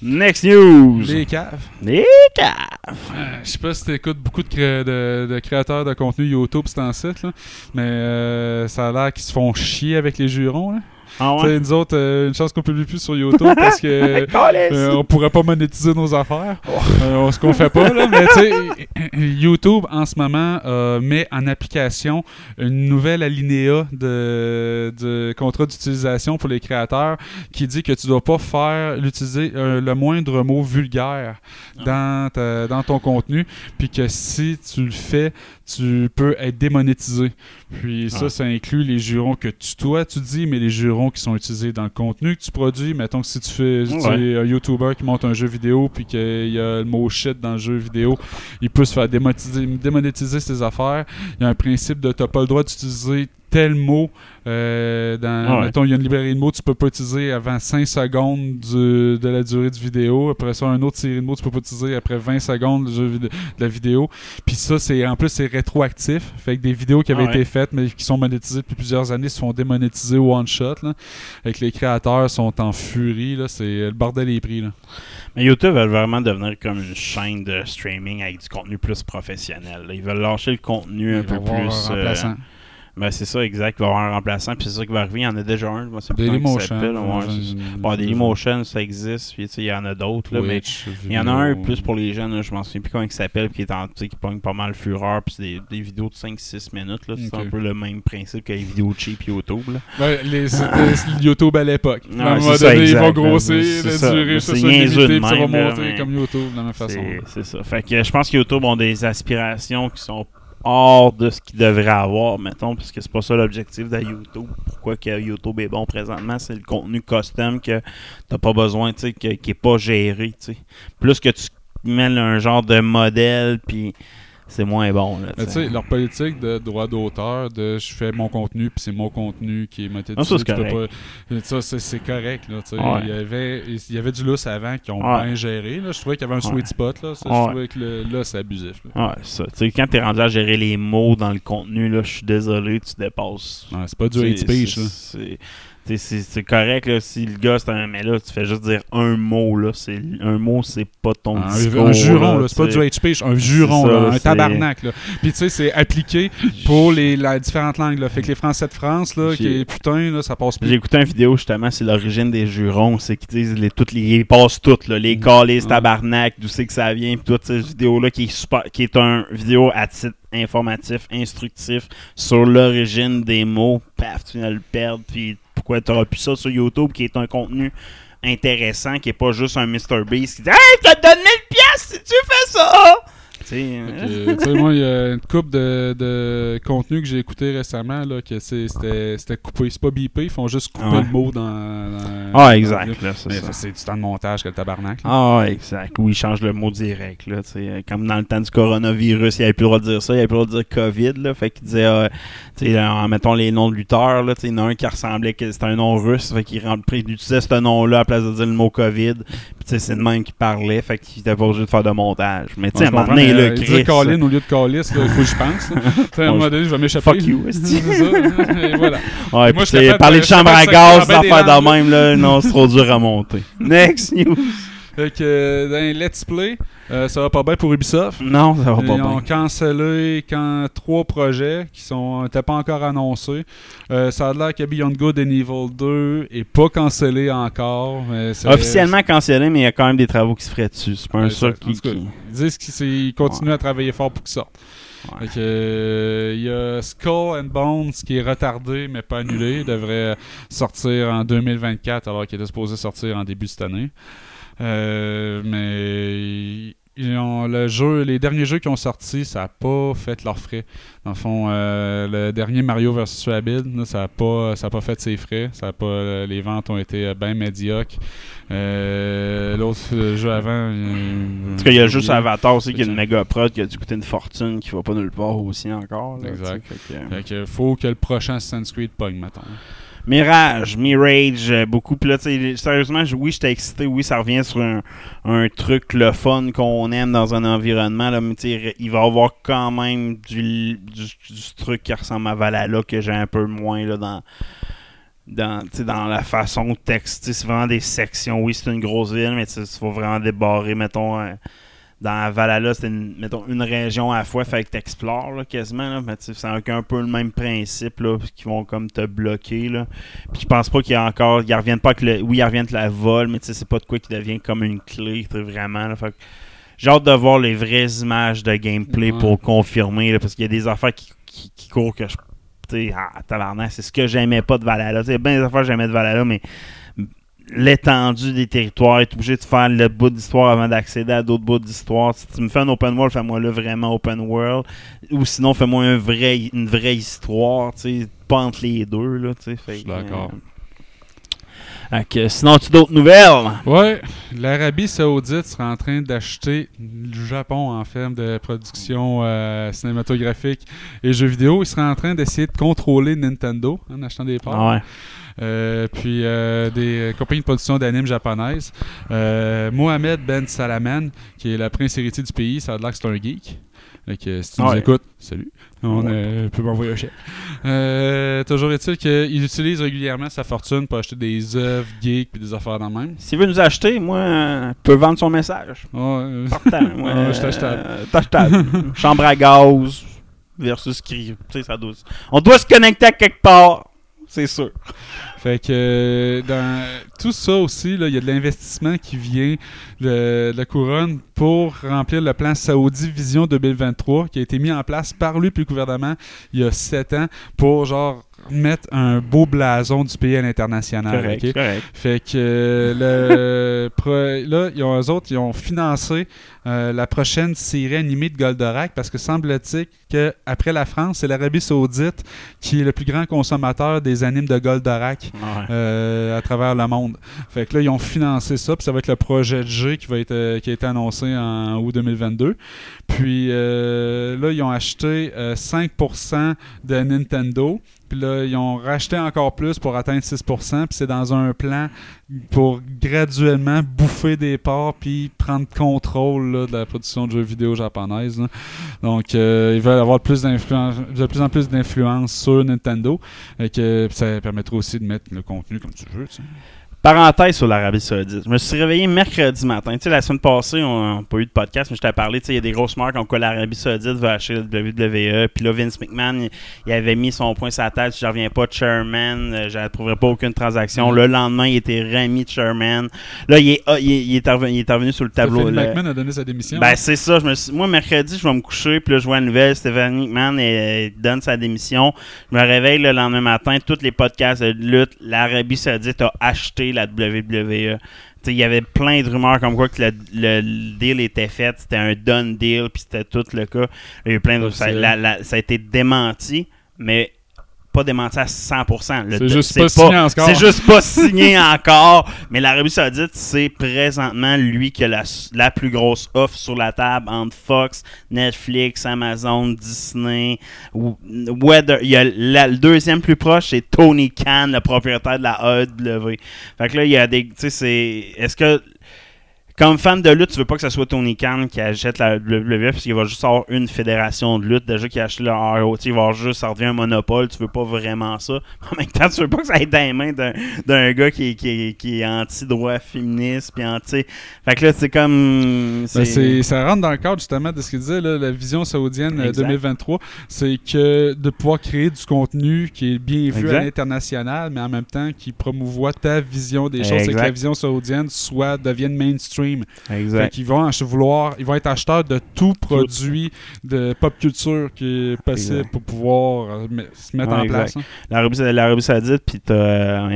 Next news. Les caves. Les caves. Euh, Je sais pas si tu écoutes beaucoup de, cré- de- de créateurs de contenu YouTube, c'est en site, là, mais euh, ça a l'air qu'ils se font chier avec les jurons. Là. Ah ouais? Nous autres, euh, une chance qu'on publie plus sur YouTube parce que <laughs> euh, on pourrait pas monétiser nos affaires. Euh, ce qu'on fait pas, là. Mais tu sais, <laughs> <coughs> YouTube en ce moment euh, met en application une nouvelle alinéa de, de contrat d'utilisation pour les créateurs qui dit que tu dois pas faire l'utiliser euh, le moindre mot vulgaire dans, ta- dans ton contenu, puis que si tu le fais, tu peux être démonétisé. Puis ça, Ah. ça inclut les jurons que tu, toi, tu dis, mais les jurons qui sont utilisés dans le contenu que tu produis. Mettons que si tu fais tu Ouais. es un YouTuber qui monte un jeu vidéo puis qu'il y a le mot shit dans le jeu vidéo, il peut se faire démonétiser, démonétiser ses affaires. Il y a un principe de t'as pas le droit d'utiliser tel mot euh, dans Ah ouais. mettons il y a une librairie de mots tu peux pas utiliser avant 5 secondes du- de la durée du vidéo après ça un autre série de mots tu peux pas utiliser après 20 secondes du jeu vid- de la vidéo puis ça c'est en plus c'est rétroactif fait que des vidéos qui avaient Ah ouais. été faites mais qui sont monétisées depuis plusieurs années se font démonétiser au one shot là. Fait que les créateurs sont en furie là c'est le bordel est pris là Mais YouTube veut vraiment devenir comme une chaîne de streaming avec du contenu plus professionnel. là. Ils veulent lâcher le contenu un Ils peu plus. euh. Ben c'est ça, exact. Il va y avoir un remplaçant. Puis c'est ça qui va arriver. Il y en a déjà un. Moi, c'est Dailymotion. Bon, Dailymotion, ça existe. Puis tu sais, il y en a d'autres. là, mais il y en a un plus pour les jeunes. là, je m'en souviens plus comment il s'appelle. Puis qui, est en, tu sais, qui pogne pas mal fureur. Puis c'est des, des vidéos de 5-6 minutes. là. C'est un peu le même principe que les vidéos cheap YouTube. Là. Ouais, les, c'était <laughs> YouTube à l'époque. Ouais, à un moment donné, ils vont là. grossir, C'est la ça. durée, ça, ça limité, puis ça va monter comme YouTube de la même façon. C'est c'est ça. Fait que je pense que YouTube ont des aspirations qui sont hors de ce qu'ils devraient avoir, mettons, parce que c'est pas ça l'objectif de YouTube. Pourquoi que YouTube est bon présentement, c'est le contenu custom que t'as pas besoin, tu sais, qui est pas géré, tu. Plus que tu mets un genre de modèle, puis c'est moins bon, là, tu sais, leur politique de droit d'auteur, de je fais mon contenu, puis c'est mon contenu qui est monétisé. Ah, ça, c'est correct. Là. Ouais. il, y avait, il y avait du lousse avant qui ont Ouais. bien géré. Là. Je trouvais qu'il y avait un Ouais. sweet spot. Là. Ça. Je trouvais que le- là, c'est abusif. Là. Ouais, ça. Quand t'es rendu à gérer les mots dans le contenu, là, je suis désolé, tu dépasses. C'est pas du hate speech. C'est- là. correct là, si le gars c'est un. Mais là, tu fais juste dire un mot. Là, c'est un mot, c'est pas ton Un, discours. un juron, là, c'est pas du hate speech, un juron, ça, là, un tabarnak. Là. Puis tu sais, c'est appliqué pour les la différentes langues. Là. Fait que les Français de France, là, qui est putain, là, ça passe plus. J'ai écouté une vidéo justement, c'est l'origine des jurons. C'est qu'ils disent les, toutes les, ils passent toutes, là, les calices, Ouais. tabarnak, d'où c'est que ça vient, puis toute cette vidéo-là qui est super, qui est un vidéo à titre informatif, instructif sur l'origine des mots. Paf, tu viens de le perdre, puis pourquoi t'auras plus ça sur YouTube, qui est un contenu intéressant, qui est pas juste un Mr. Beast qui dit Hey, je te donne 1000 pièces si tu fais ça! Que, sais, moi, il y a une coupe de, de contenu que j'ai écouté récemment, là, que c'était coupé. C'est pas bipé, ils font juste couper Ah ouais. le mot dans. dans- Ah, exact, c'est du temps de montage que le tabarnak. là. Ah, exact. Oui, il change le mot direct. Là, comme dans le temps du coronavirus, il avait plus le droit de dire ça, il avait plus le droit de dire COVID. Là, fait qu'il disait, euh, en mettons les noms de lutteurs, là, il y en a un qui ressemblait que c'était un nom russe, fait qu'il utilisait ce nom-là à la place de dire le mot COVID. C'est le même qui parlait, fait qu'il était pas obligé de faire de montage. Mais tu sais, à un moment donné, là, euh, Chris, dire Colin au lieu de Calis, là, il faut que je pense. à un moment donné, je vais m'échapper. Fuck you. C'est voilà. Ouais, puis parler de- chambre à gaz, affaires de même, là, non, c'est trop dur à monter. Next news. Fait que euh, dans les Let's Play, euh, ça va pas bien pour Ubisoft. Non, ça va pas Ils ont bien. cancellé quand, trois projets qui sont n'étaient pas encore annoncés. Euh, ça a l'air que Beyond Good and Evil 2 est pas cancellé encore. mais Officiellement cancellé, mais il y a quand même des travaux qui se feraient dessus. C'est pas un Ouais, en qui. cas, qui- Ils disent qu'ils continuent à travailler fort pour que ça. Ouais. Euh, il y a Skull and Bones qui est retardé mais pas annulé. Il devrait sortir en 2024 alors qu'il était supposé sortir en début de cette année. Euh, mais ils ont, le jeu, les derniers jeux qui ont sorti, ça n'a pas fait leurs frais. Dans le fond, euh, le dernier Mario vs Rabbids, ça n'a pas, ça a pas fait ses frais. Ça a pas, les ventes ont été bien médiocres. Euh, L'autre euh, jeu avant. euh, En tout cas, il y a juste Avatar aussi qui est ça. méga prod qui a dû coûter une fortune qui va pas nulle part aussi encore. là, Exact. fait que, euh, Fait que faut que le prochain Assassin's Creed pogne, mettons. Mirage, Mirage, euh, beaucoup. Puis là, sérieusement, oui, j'étais excité. Oui, ça revient sur un, truc, le fun qu'on aime dans un environnement. Là, mais il va y avoir quand même du, truc qui ressemble à Valhalla que j'ai un peu moins là, dans, dans, dans la façon de texter. C'est vraiment des sections. Oui, c'est une grosse ville, mais il faut vraiment débarrer, mettons. Dans Valhalla, c'était une, mettons, une région à la fois, fait que t'explores là, quasiment. Là, mais c'est un, un peu le même principe là, qui vont comme te bloquer. Là. Puis je pense pas qu'il y a encore. Ils reviennent pas que le. Oui, ils reviennent de la vol, mais tu sais, c'est pas de quoi qui devient comme une clé, vraiment. Là, fait que j'ai hâte de voir les vraies images de gameplay Ouais. pour confirmer, là, parce qu'il y a des affaires qui, qui, qui courent que je. Ah, tabarnak, c'est ce que j'aimais pas de Valhalla. Il y a bien des affaires que j'aimais de Valhalla, mais l'étendue des territoires, être obligé de faire le bout d'histoire avant d'accéder à d'autres bouts d'histoire. Si tu me fais un open world, fais-moi là vraiment open world. Ou sinon, fais-moi un vrai, une vraie histoire, tu sais, pas entre les deux, là, tu sais. Fait Je suis que, d'accord. euh, sinon, tu d'autres nouvelles? Ouais, l'Arabie Saoudite sera en train d'acheter le Japon en termes de production euh, cinématographique et jeux vidéo. Ils seraient en train d'essayer de contrôler Nintendo en achetant des parts. Ah ouais. Euh, puis euh, des euh, compagnies de production d'animes japonaises. Mohamed Ben Salaman, qui est le prince héritier du pays, ça a l'air que c'est un geek. Que si tu nous Ouais. écoutes, salut. On Ouais. euh, peut m'envoyer un chèque. Euh, toujours est-il qu'il utilise régulièrement sa fortune pour acheter des œuvres geeks puis des affaires dans le même. S'il veut nous acheter, moi, euh, peut vendre son message. Ouais, Partant, <laughs> moi, Ouais, je t'achetable. <laughs> Chambre à gaz versus cri. Ça doit... On doit se connecter à quelque part. C'est sûr. Fait que dans tout ça aussi, il y a de l'investissement qui vient de, la couronne pour remplir le plan Saudi Vision 2023 qui a été mis en place par lui puis le gouvernement il y a sept ans pour genre mettre un beau blason du pays à l'international. Correct, correct. Fait que euh, le <laughs> là, ils ont, eux autres, ils ont financé euh, la prochaine série animée de Goldorak parce que semble-t-il qu'après la France, c'est l'Arabie Saoudite qui est le plus grand consommateur des animes de Goldorak Ouais. euh, à travers le monde. Fait que là, ils ont financé ça, puis ça va être le projet de G qui va être qui a été annoncé en août 2022. Puis là, ils ont acheté euh, 5% de Nintendo. Puis là, ils ont racheté encore plus pour atteindre 6%. Puis c'est dans un plan pour graduellement bouffer des parts puis prendre contrôle de la production de jeux vidéo japonaise. Donc, euh, ils veulent avoir de plus en plus d'influence sur Nintendo. Et que ça permettra aussi de mettre le contenu comme tu veux. Parenthèse sur l'Arabie Saoudite. Je me suis réveillé mercredi matin. Tu sais, la semaine passée, on n'a pas eu de podcast, mais je t'ai parlé. Tu sais, il y a des grosses marques comme quoi l'Arabie Saoudite veut acheter la WWE. Puis là, Vince McMahon, il, il avait mis son point sur la table. Si je reviens pas chairman, euh, je n'approuverai pas aucune transaction. Le lendemain, il était remis chairman. Là, il est, ah, il est, il est revenu, il est revenu sur le tableau. Là. McMahon a donné sa démission. Ben, c'est ça. Je me suis- Moi, mercredi, je vais me coucher, puis là, je vois une nouvelle. Stephanie McMahon elle, donne sa démission. Je me réveille le lendemain matin, tous les podcasts de lutte, l'Arabie Saoudite a acheté la WWE. Il y avait plein de rumeurs comme quoi que le, le deal était fait, c'était un done deal, puis c'était tout le cas. Il y a eu plein de, ça, Officiel. la- la- ça a été démenti, mais pas démenti à 100%. Le- C'est juste pas signé encore. C'est juste pas signé <laughs> encore. Mais l'Arabie Saoudite, c'est présentement lui qui a la, la plus grosse offre sur la table entre Fox, Netflix, Amazon, Disney. Weather. Il y a la- le deuxième plus proche, c'est Tony Khan, le propriétaire de la AEW. Fait que là, il y a des. Tu sais, c'est. Est-ce que. Comme fan de lutte, tu veux pas que ce soit Tony Khan qui achète la WWE parce qu'il va juste avoir une fédération de lutte. Déjà qu'il a acheté le ROT, il va juste, ça un monopole. Tu veux pas vraiment ça. <laughs> En même temps, tu veux pas que ça aille dans les mains d'un, gars qui, est- qui, qui anti-droit féministe. Puis anti. Fait que là, c'est comme. Ben, ça rentre dans le cadre justement de ce qu'il disait, là, la vision saoudienne euh, Exact. 2023, c'est que de pouvoir créer du contenu qui est bien vu Exact. à l'international, mais en même temps qui promouvoit ta vision des choses, c'est que la vision saoudienne soit devienne mainstream. Exact. vont vouloir, ils vont être acheteurs de tout produit de pop culture qui est possible Exact. pour pouvoir euh, se mettre Ouais, en exact. place. hein. L'Arabie, l'Arabie Saoudite, puis t'as.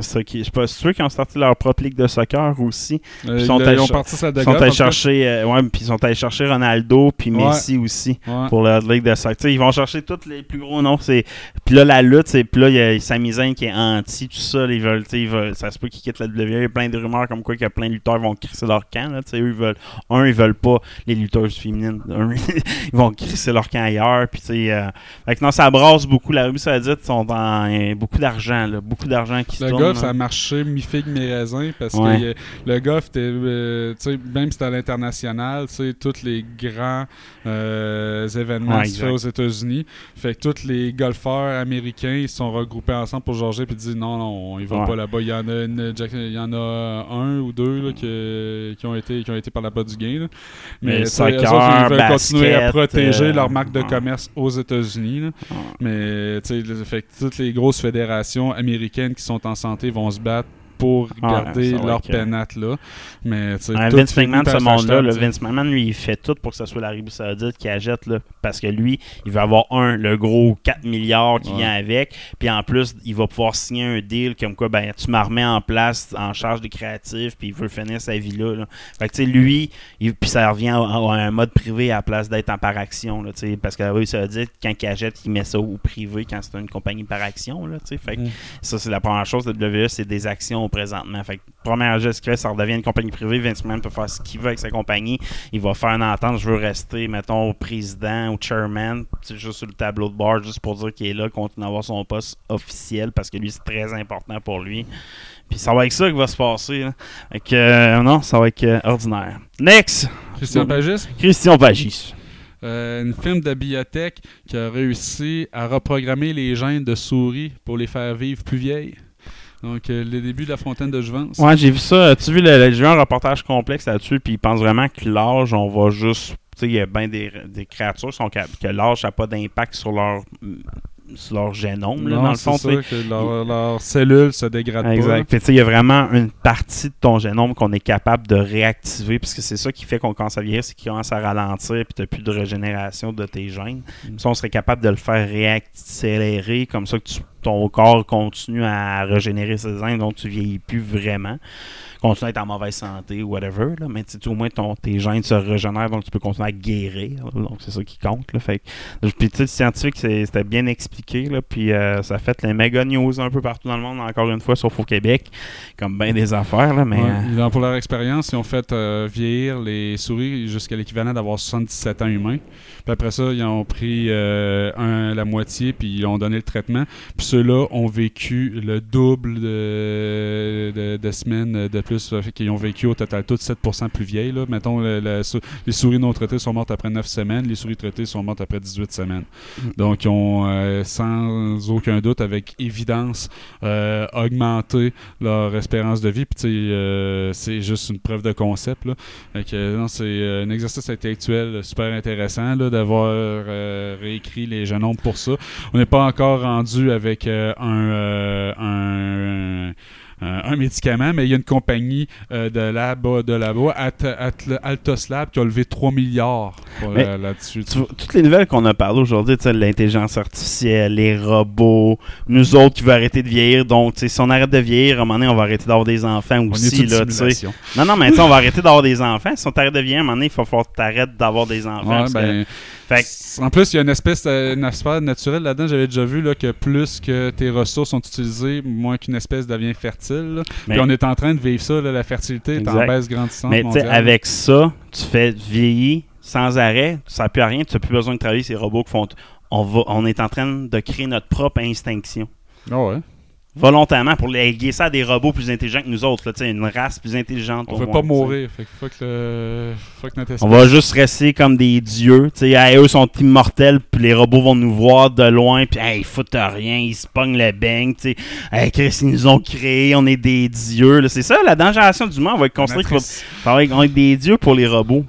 Ceux qui, je sais pas, ceux qui ont sorti leur propre ligue de soccer aussi. Euh, Ils sont ils, allés ont ch- parti ça de Ils sont allés chercher, euh, ouais, puis ils sont allés chercher Ronaldo puis Ouais. Messi aussi Ouais. pour leur ligue de soccer. Ils vont chercher tous les plus gros noms. C'est puis là la lutte, c'est puis là il y a Sami Zayn qui est anti tout ça. Ils veulent, ils veulent, ça se peut qu'ils quittent la WWE. Il y a plein de rumeurs comme quoi qu'il y a plein de lutteurs qui vont crisser leur camp. Là, eux, ils veulent, un ils veulent pas les lutteuses féminines. <laughs> Un, ils vont crisser leur camp ailleurs. Puis euh, non, ça brasse beaucoup. L'Arabie Saoudite sont dans euh, beaucoup d'argent, là, beaucoup d'argent qui, Le le tourne, golf, là. ça a marché mi-figue, mi-raisin parce Ouais. que euh, le golf, euh, même si c'était à l'international, tous les grands euh, événements Ouais, se fait aux États-Unis. Fait que tous les golfeurs américains ils se sont regroupés ensemble pour Georgia puis disent non, non, va Ouais. pas là-bas. Il y en a, une- il y en a un ou deux là, qui, qui ont été, qui ont été par là-bas du gain. là. Mais soccer, eux autres, ils veulent continuer à protéger euh, leur marque de commerce aux États-Unis. Mais fait que toutes les grosses fédérations américaines qui sont en santé vont se battre pour garder ça va leur que- pénate là. Mais Ouais, Vince McMahon, ce monde-là, sais. Vince McMahon, lui, il fait tout pour que ce soit l'Arabie Saoudite qui achète, là, parce que lui, il veut avoir un, le gros 4 milliards qui Ouais. vient avec, puis en plus, il va pouvoir signer un deal comme quoi, ben, tu m'as remets en place en charge des créatifs, puis il veut finir sa vie là. là. Fait que, tu sais, lui, il- puis ça revient à, à un mode privé à la place d'être en par action, là, tu sais, parce que l'Arabie Saoudite, quand il achète, il met ça au privé quand c'est une compagnie par action, là, tu sais. Fait que Mhm. ça, c'est la première chose. La WWE, c'est des actions présentement. Fait que, première geste qu'il fait, ça redevient une compagnie privée. Vince McMahon peut faire ce qu'il veut avec sa compagnie. Il va faire une entente. Je veux rester, mettons, au président, au chairman, c'est juste sur le tableau de bord, juste pour dire qu'il est là, continue à avoir son poste officiel parce que lui, c'est très important pour lui. Puis ça va être ça qui va se passer. là. Fait que, euh, non, ça va être euh, ordinaire. Next! Christian Pagis, Christian Pagis. euh, une film de biotech qui a réussi à reprogrammer les gènes de souris pour les faire vivre plus vieilles. Donc, euh, le début de la fontaine de Jouvence. Ouais, j'ai vu ça. Tu vu, le, j'ai vu un reportage complexe là-dessus, puis il pense vraiment que l'âge, on va juste. Tu sais, il y a bien des, créatures qui sont que l'âge n'a pas d'impact sur leur, leur génome, là, Non, dans le c'est fond. ça, que leur- leurs cellules se dégradent pas. Exact. Puis, tu sais, il y a vraiment une partie de ton génome qu'on est capable de réactiver, parce que c'est ça qui fait qu'on commence à vieillir, c'est qu'il commence à ralentir, puis tu n'as plus de régénération de tes gènes. Mm. Ça, on serait capable de le faire réaccélérer, comme ça que tu- ton corps continue à régénérer ses gènes, donc tu vieillis plus vraiment. Continue à être en mauvaise santé ou whatever, là, mais au moins ton, tes gènes se régénèrent, donc tu peux continuer à guérir. là. donc c'est ça qui compte. Là, fait puis le scientifique, c'était bien expliqué, là, puis euh, ça fait les méga news un peu partout dans le monde, encore une fois, sauf au Québec, comme bien des affaires, là, mais... Ouais, euh, pour leur expérience, ils ont fait euh, vieillir les souris jusqu'à l'équivalent d'avoir 77 ans humains. Puis après ça, ils ont pris euh, un- la moitié, puis ils ont donné le traitement. Puis ceux-là ont vécu le double de, de- de semaines de plus. Fait qu'ils ont vécu au total toutes 7% plus vieilles. Là. Mettons, la les souris non traitées sont mortes après 9 semaines, les souris traitées sont mortes après 18 semaines. Donc, ils ont, euh, sans aucun doute, avec évidence, euh, augmenté leur espérance de vie. Puis, euh, c'est juste une preuve de concept. Là. C'est euh, un exercice intellectuel super intéressant là, d'avoir euh, réécrit les génomes pour ça. On n'est pas encore rendu avec euh, un, euh, un, un- un médicament, mais il y a une compagnie euh, de labo, de At- Altos Lab, qui a levé 3 milliards euh, là-dessus. toutes les nouvelles qu'on a parlé aujourd'hui, l'intelligence artificielle, les robots, nous autres qui veulent arrêter de vieillir. Donc, si on arrête de vieillir, à un moment donné, on va arrêter d'avoir des enfants aussi. Là, non, non, mais on va arrêter d'avoir des enfants. Si on t'arrête de vieillir, à un moment donné, il va falloir que tu arrêtes d'avoir des enfants. Ouais, ben, fait que- c- En plus, il y a une espèce, euh, une espèce naturelle là-dedans. J'avais déjà vu là, que plus que tes ressources sont utilisées, moins qu'une espèce devient fertile. là. Mais- Puis on est en train de vivre ça, là, la fertilité est en baisse grandissante mais avec ça, tu fais vieillir sans arrêt, ça ne plus à rien, tu n'as plus besoin de travailler ces robots qui font. On, va, on est en train de créer notre propre extinction. Ah ouais. Volontairement, pour léguer ça à des robots plus intelligents que nous autres, là, une race plus intelligente. On veut moins, pas mourir. Fait que le... notre. On va juste rester comme des dieux. Tu sais, eux sont immortels, puis les robots vont nous voir de loin, puis hey, ils foutent rien, ils se pognent le bang. Tu sais, hey, Chris, ils nous ont créés, on est des dieux. C'est ça, la génération du monde, on va être construit. Matrice. On être des dieux pour les robots.